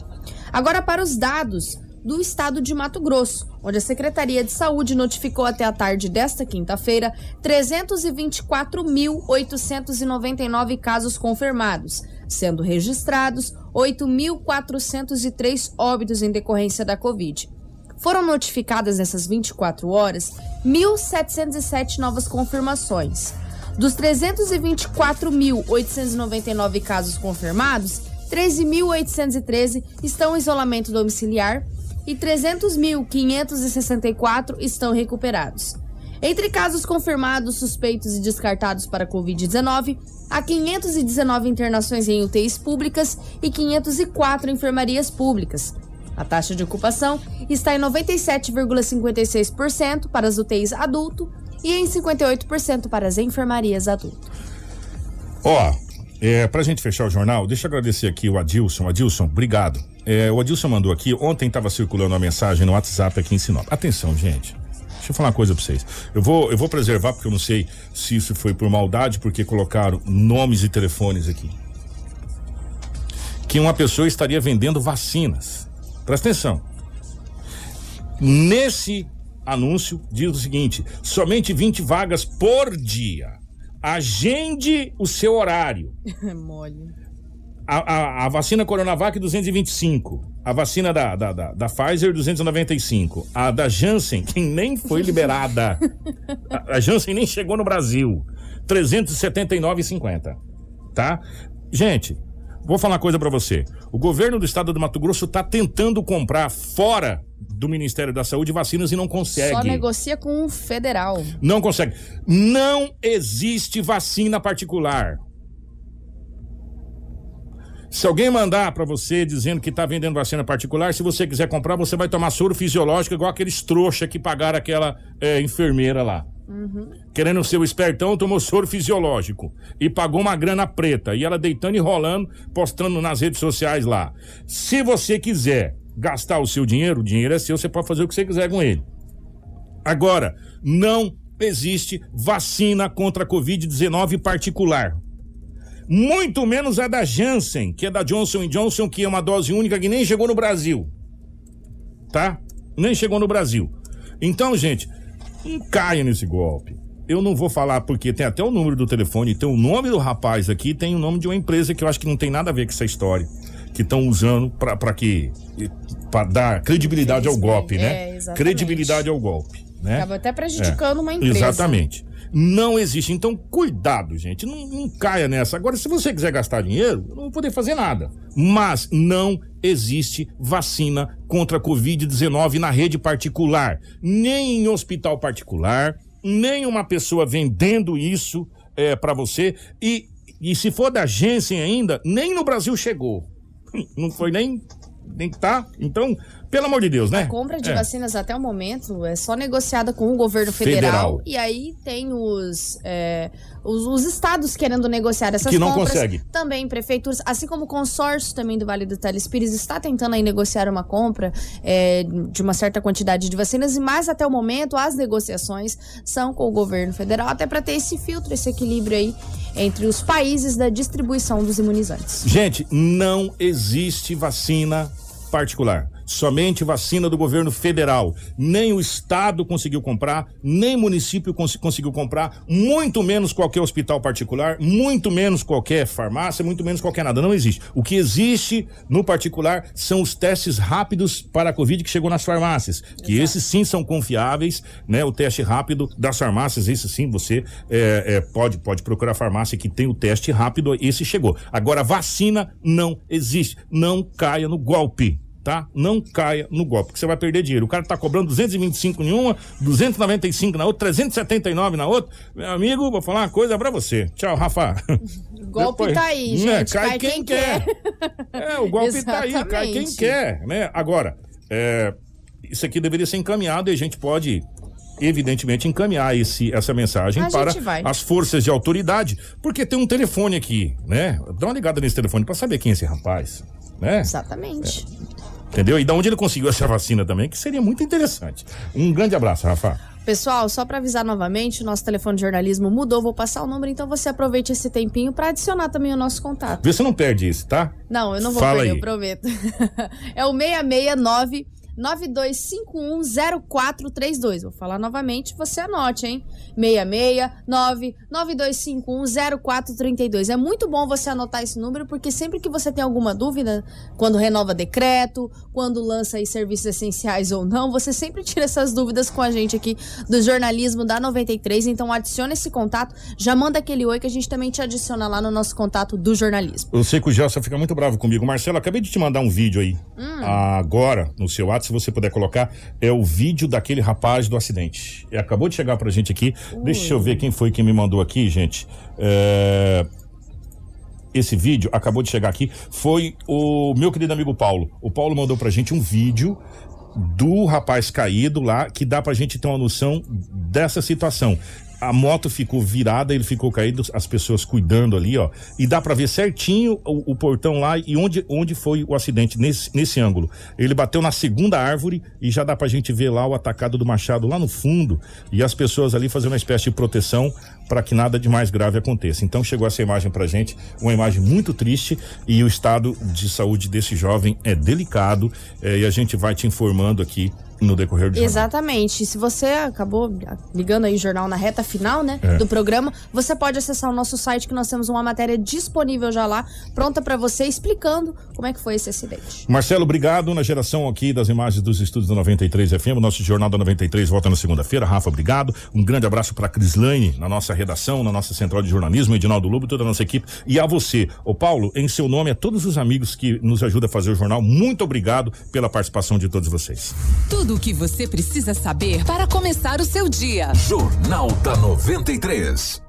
Agora, para os dados do estado de Mato Grosso, onde a Secretaria de Saúde notificou até a tarde desta quinta-feira 324.899 casos confirmados, sendo registrados 8.403 óbitos em decorrência da Covid. Foram notificadas nessas 24 horas 1.707 novas confirmações. Dos 324.899 casos confirmados, 13.813 estão em isolamento domiciliar e 300.564 estão recuperados. Entre casos confirmados, suspeitos e descartados para Covid-19, há 519 internações em UTIs públicas e 504 enfermarias públicas, a taxa de ocupação está em 97,56% para as UTIs adulto e em 58% para as enfermarias adulto. Ó, é, pra gente fechar o jornal, deixa eu agradecer aqui o Adilson. Adilson, obrigado. É, o Adilson mandou aqui, ontem estava circulando uma mensagem no WhatsApp aqui em Sinop. Atenção, gente. Deixa eu falar uma coisa pra vocês. Eu vou, eu vou preservar porque eu não sei se isso foi por maldade, porque colocaram nomes e telefones aqui. Que uma pessoa estaria vendendo vacinas. Presta atenção. Nesse anúncio diz o seguinte: somente 20 vagas por dia. Agende o seu horário. Mole. A, a, a, vacina Coronavac 225. A vacina da, da, da, da, Pfizer 295. A da Janssen, que nem foi liberada. a, a Janssen nem chegou no Brasil. 379,50. Tá? Gente, vou falar uma coisa para você. O governo do estado do Mato Grosso está tentando comprar fora do Ministério da Saúde vacinas e não consegue. Só negocia com o federal. Não consegue. Não existe vacina particular. Se alguém mandar para você dizendo que está vendendo vacina particular, se você quiser comprar, você vai tomar soro fisiológico igual aqueles trouxa que pagaram aquela é, enfermeira lá. Uhum. Querendo ser o espertão, tomou soro fisiológico e pagou uma grana preta. E ela deitando e rolando, postando nas redes sociais lá. Se você quiser gastar o seu dinheiro, o dinheiro é seu, você pode fazer o que você quiser com ele. Agora, não existe vacina contra a Covid-19 particular. Muito menos a da Janssen, que é da Johnson Johnson, que é uma dose única que nem chegou no Brasil. Tá? Nem chegou no Brasil. Então, gente, não caia nesse golpe. Eu não vou falar porque tem até o número do telefone, tem o nome do rapaz aqui, tem o nome de uma empresa que eu acho que não tem nada a ver com essa história. Que estão usando para que. para dar credibilidade ao golpe, né? É, credibilidade ao golpe. Né? Acaba até prejudicando é. uma empresa. Exatamente. Não existe. Então, cuidado, gente. Não, não, caia nessa. Agora, se você quiser gastar dinheiro, eu não vou poder fazer nada. Mas não existe vacina contra a Covid-19 na rede particular, nem em hospital particular, nem uma pessoa vendendo isso é, para você. E, e se for da agência ainda, nem no Brasil chegou. Não foi nem nem tá. Então, Pelo amor de Deus, né? A compra de É. vacinas até o momento é só negociada com o governo federal. Federal. E aí tem os, é, os, os estados querendo negociar essas Que não compras. consegue. Também prefeituras, assim como o consórcio também do Vale do Telespires está tentando aí negociar uma compra é, de uma certa quantidade de vacinas. E mais até o momento, as negociações são com o governo federal, até para ter esse filtro, esse equilíbrio aí entre os países da distribuição dos imunizantes. Gente, não existe vacina particular. Somente vacina do governo federal. Nem o estado conseguiu comprar, nem município cons- conseguiu comprar, muito menos qualquer hospital particular, muito menos qualquer farmácia, muito menos qualquer nada. Não existe. O que existe no particular são os testes rápidos para a Covid que chegou nas farmácias. Que esses sim são confiáveis, né? O teste rápido das farmácias, esse sim você é, é, pode, pode procurar a farmácia que tem o teste rápido, esse chegou. Agora, vacina não existe. Não caia no golpe. Tá? Não caia no golpe, porque você vai perder dinheiro. O cara tá cobrando 225 em uma, 295 na outra, 379 na outra. Meu amigo, vou falar uma coisa pra você. Tchau, Rafa. O golpe Depois- tá aí, Né, gente. cai quem quer. É, o golpe tá aí, cai quem quer, né? Agora, é, isso aqui deveria ser encaminhado e a gente pode, evidentemente, encaminhar esse, essa mensagem A para gente as forças de autoridade, porque tem um telefone aqui, né? Dá uma ligada nesse telefone para saber quem é esse rapaz, né? Exatamente. Entendeu? E da onde ele conseguiu essa vacina também, que seria muito interessante. Um grande abraço, Rafa. Pessoal, só para avisar novamente, o nosso telefone de jornalismo mudou, vou passar o número, então você aproveite esse tempinho para adicionar também o nosso contato. Vê se não perde isso, tá? Não, eu não vou Fala perder, aí. eu prometo. é o 669 92510432. Vou falar novamente, você anote, hein? 669 92510432. É muito bom você anotar esse número, porque sempre que você tem alguma dúvida, quando renova decreto, quando lança aí serviços essenciais ou não, você sempre tira essas dúvidas com a gente aqui do jornalismo da 93. Então adiciona esse contato, já manda aquele oi que a gente também te adiciona lá no nosso contato do jornalismo. Eu sei que o Gelson fica muito bravo comigo. Marcelo, acabei de te mandar um vídeo aí. Hum. Agora, no seu WhatsApp, se você puder colocar, é o vídeo daquele rapaz do acidente. E acabou de chegar pra gente aqui. Deixa eu ver quem foi que me mandou aqui, gente. É, Esse vídeo acabou de chegar aqui. Foi o meu querido amigo Paulo. O Paulo mandou pra gente um vídeo do rapaz caído lá, que dá pra gente ter uma noção dessa situação. A moto ficou virada, ele ficou caído, as pessoas cuidando ali, ó. E dá pra ver certinho o, o portão lá e onde, onde foi o acidente, nesse, nesse ângulo. Ele bateu na segunda árvore e já dá pra gente ver lá o atacado do machado lá no fundo e as pessoas ali fazendo uma espécie de proteção para que nada de mais grave aconteça. Então chegou essa imagem pra gente, uma imagem muito triste e o estado de saúde desse jovem é delicado eh, e a gente vai te informando aqui no decorrer do jornal. Exatamente. Se você acabou ligando aí o jornal na reta final, né, É. do programa, você pode acessar o nosso site que nós temos uma matéria disponível já lá, pronta pra você, explicando como é que foi esse acidente. Marcelo, obrigado na geração aqui das imagens dos estúdios da 93 FM. O nosso Jornal da 93 volta na segunda-feira. Rafa, obrigado. Um grande abraço para Crislaine, na nossa redação, na nossa central de jornalismo, Edinaldo Lobo, toda a nossa equipe. E a você, ô Paulo, em seu nome, a todos os amigos que nos ajudam a fazer o jornal, muito obrigado pela participação de todos vocês. Tudo o que você precisa saber para começar o seu dia. Jornal da 93.